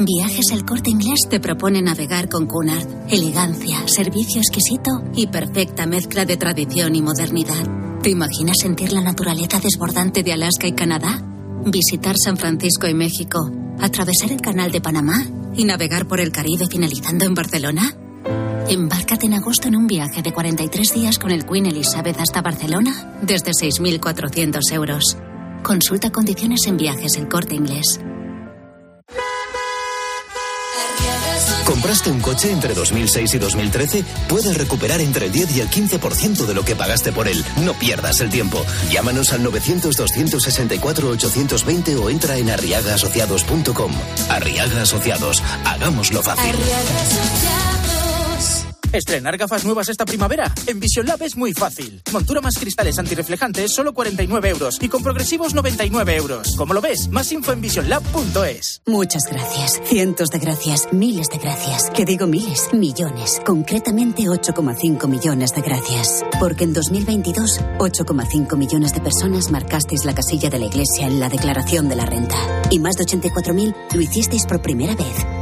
Viajes El Corte Inglés te propone navegar con Cunard. Elegancia, servicio exquisito y perfecta mezcla de tradición y modernidad. ¿Te imaginas sentir la naturaleza desbordante de Alaska y Canadá? Visitar San Francisco y México, atravesar el Canal de Panamá y navegar por el Caribe finalizando en Barcelona. Embárcate en agosto en un viaje de 43 días con el Queen Elizabeth hasta Barcelona desde 6.400 euros. Consulta condiciones en viajes el corte inglés. ¿Compraste un coche entre 2006 y 2013? Puedes recuperar entre el 10 y el 15% de lo que pagaste por él. No pierdas el tiempo. Llámanos al 900-264-820 o entra en arriagaasociados.com. Arriaga Asociados. Hagámoslo fácil. Estrenar gafas nuevas esta primavera. En Vision Lab es muy fácil. Montura más cristales antirreflejantes, solo 49 euros. Y con progresivos, 99 euros. ¿Cómo lo ves? Más info en visionlab.es. Muchas gracias. Cientos de gracias. Miles de gracias. Que digo miles, millones. Concretamente 8,5 millones de gracias. Porque en 2022, 8,5 millones de personas marcasteis la casilla de la Iglesia en la declaración de la renta. Y más de 84.000 lo hicisteis por primera vez.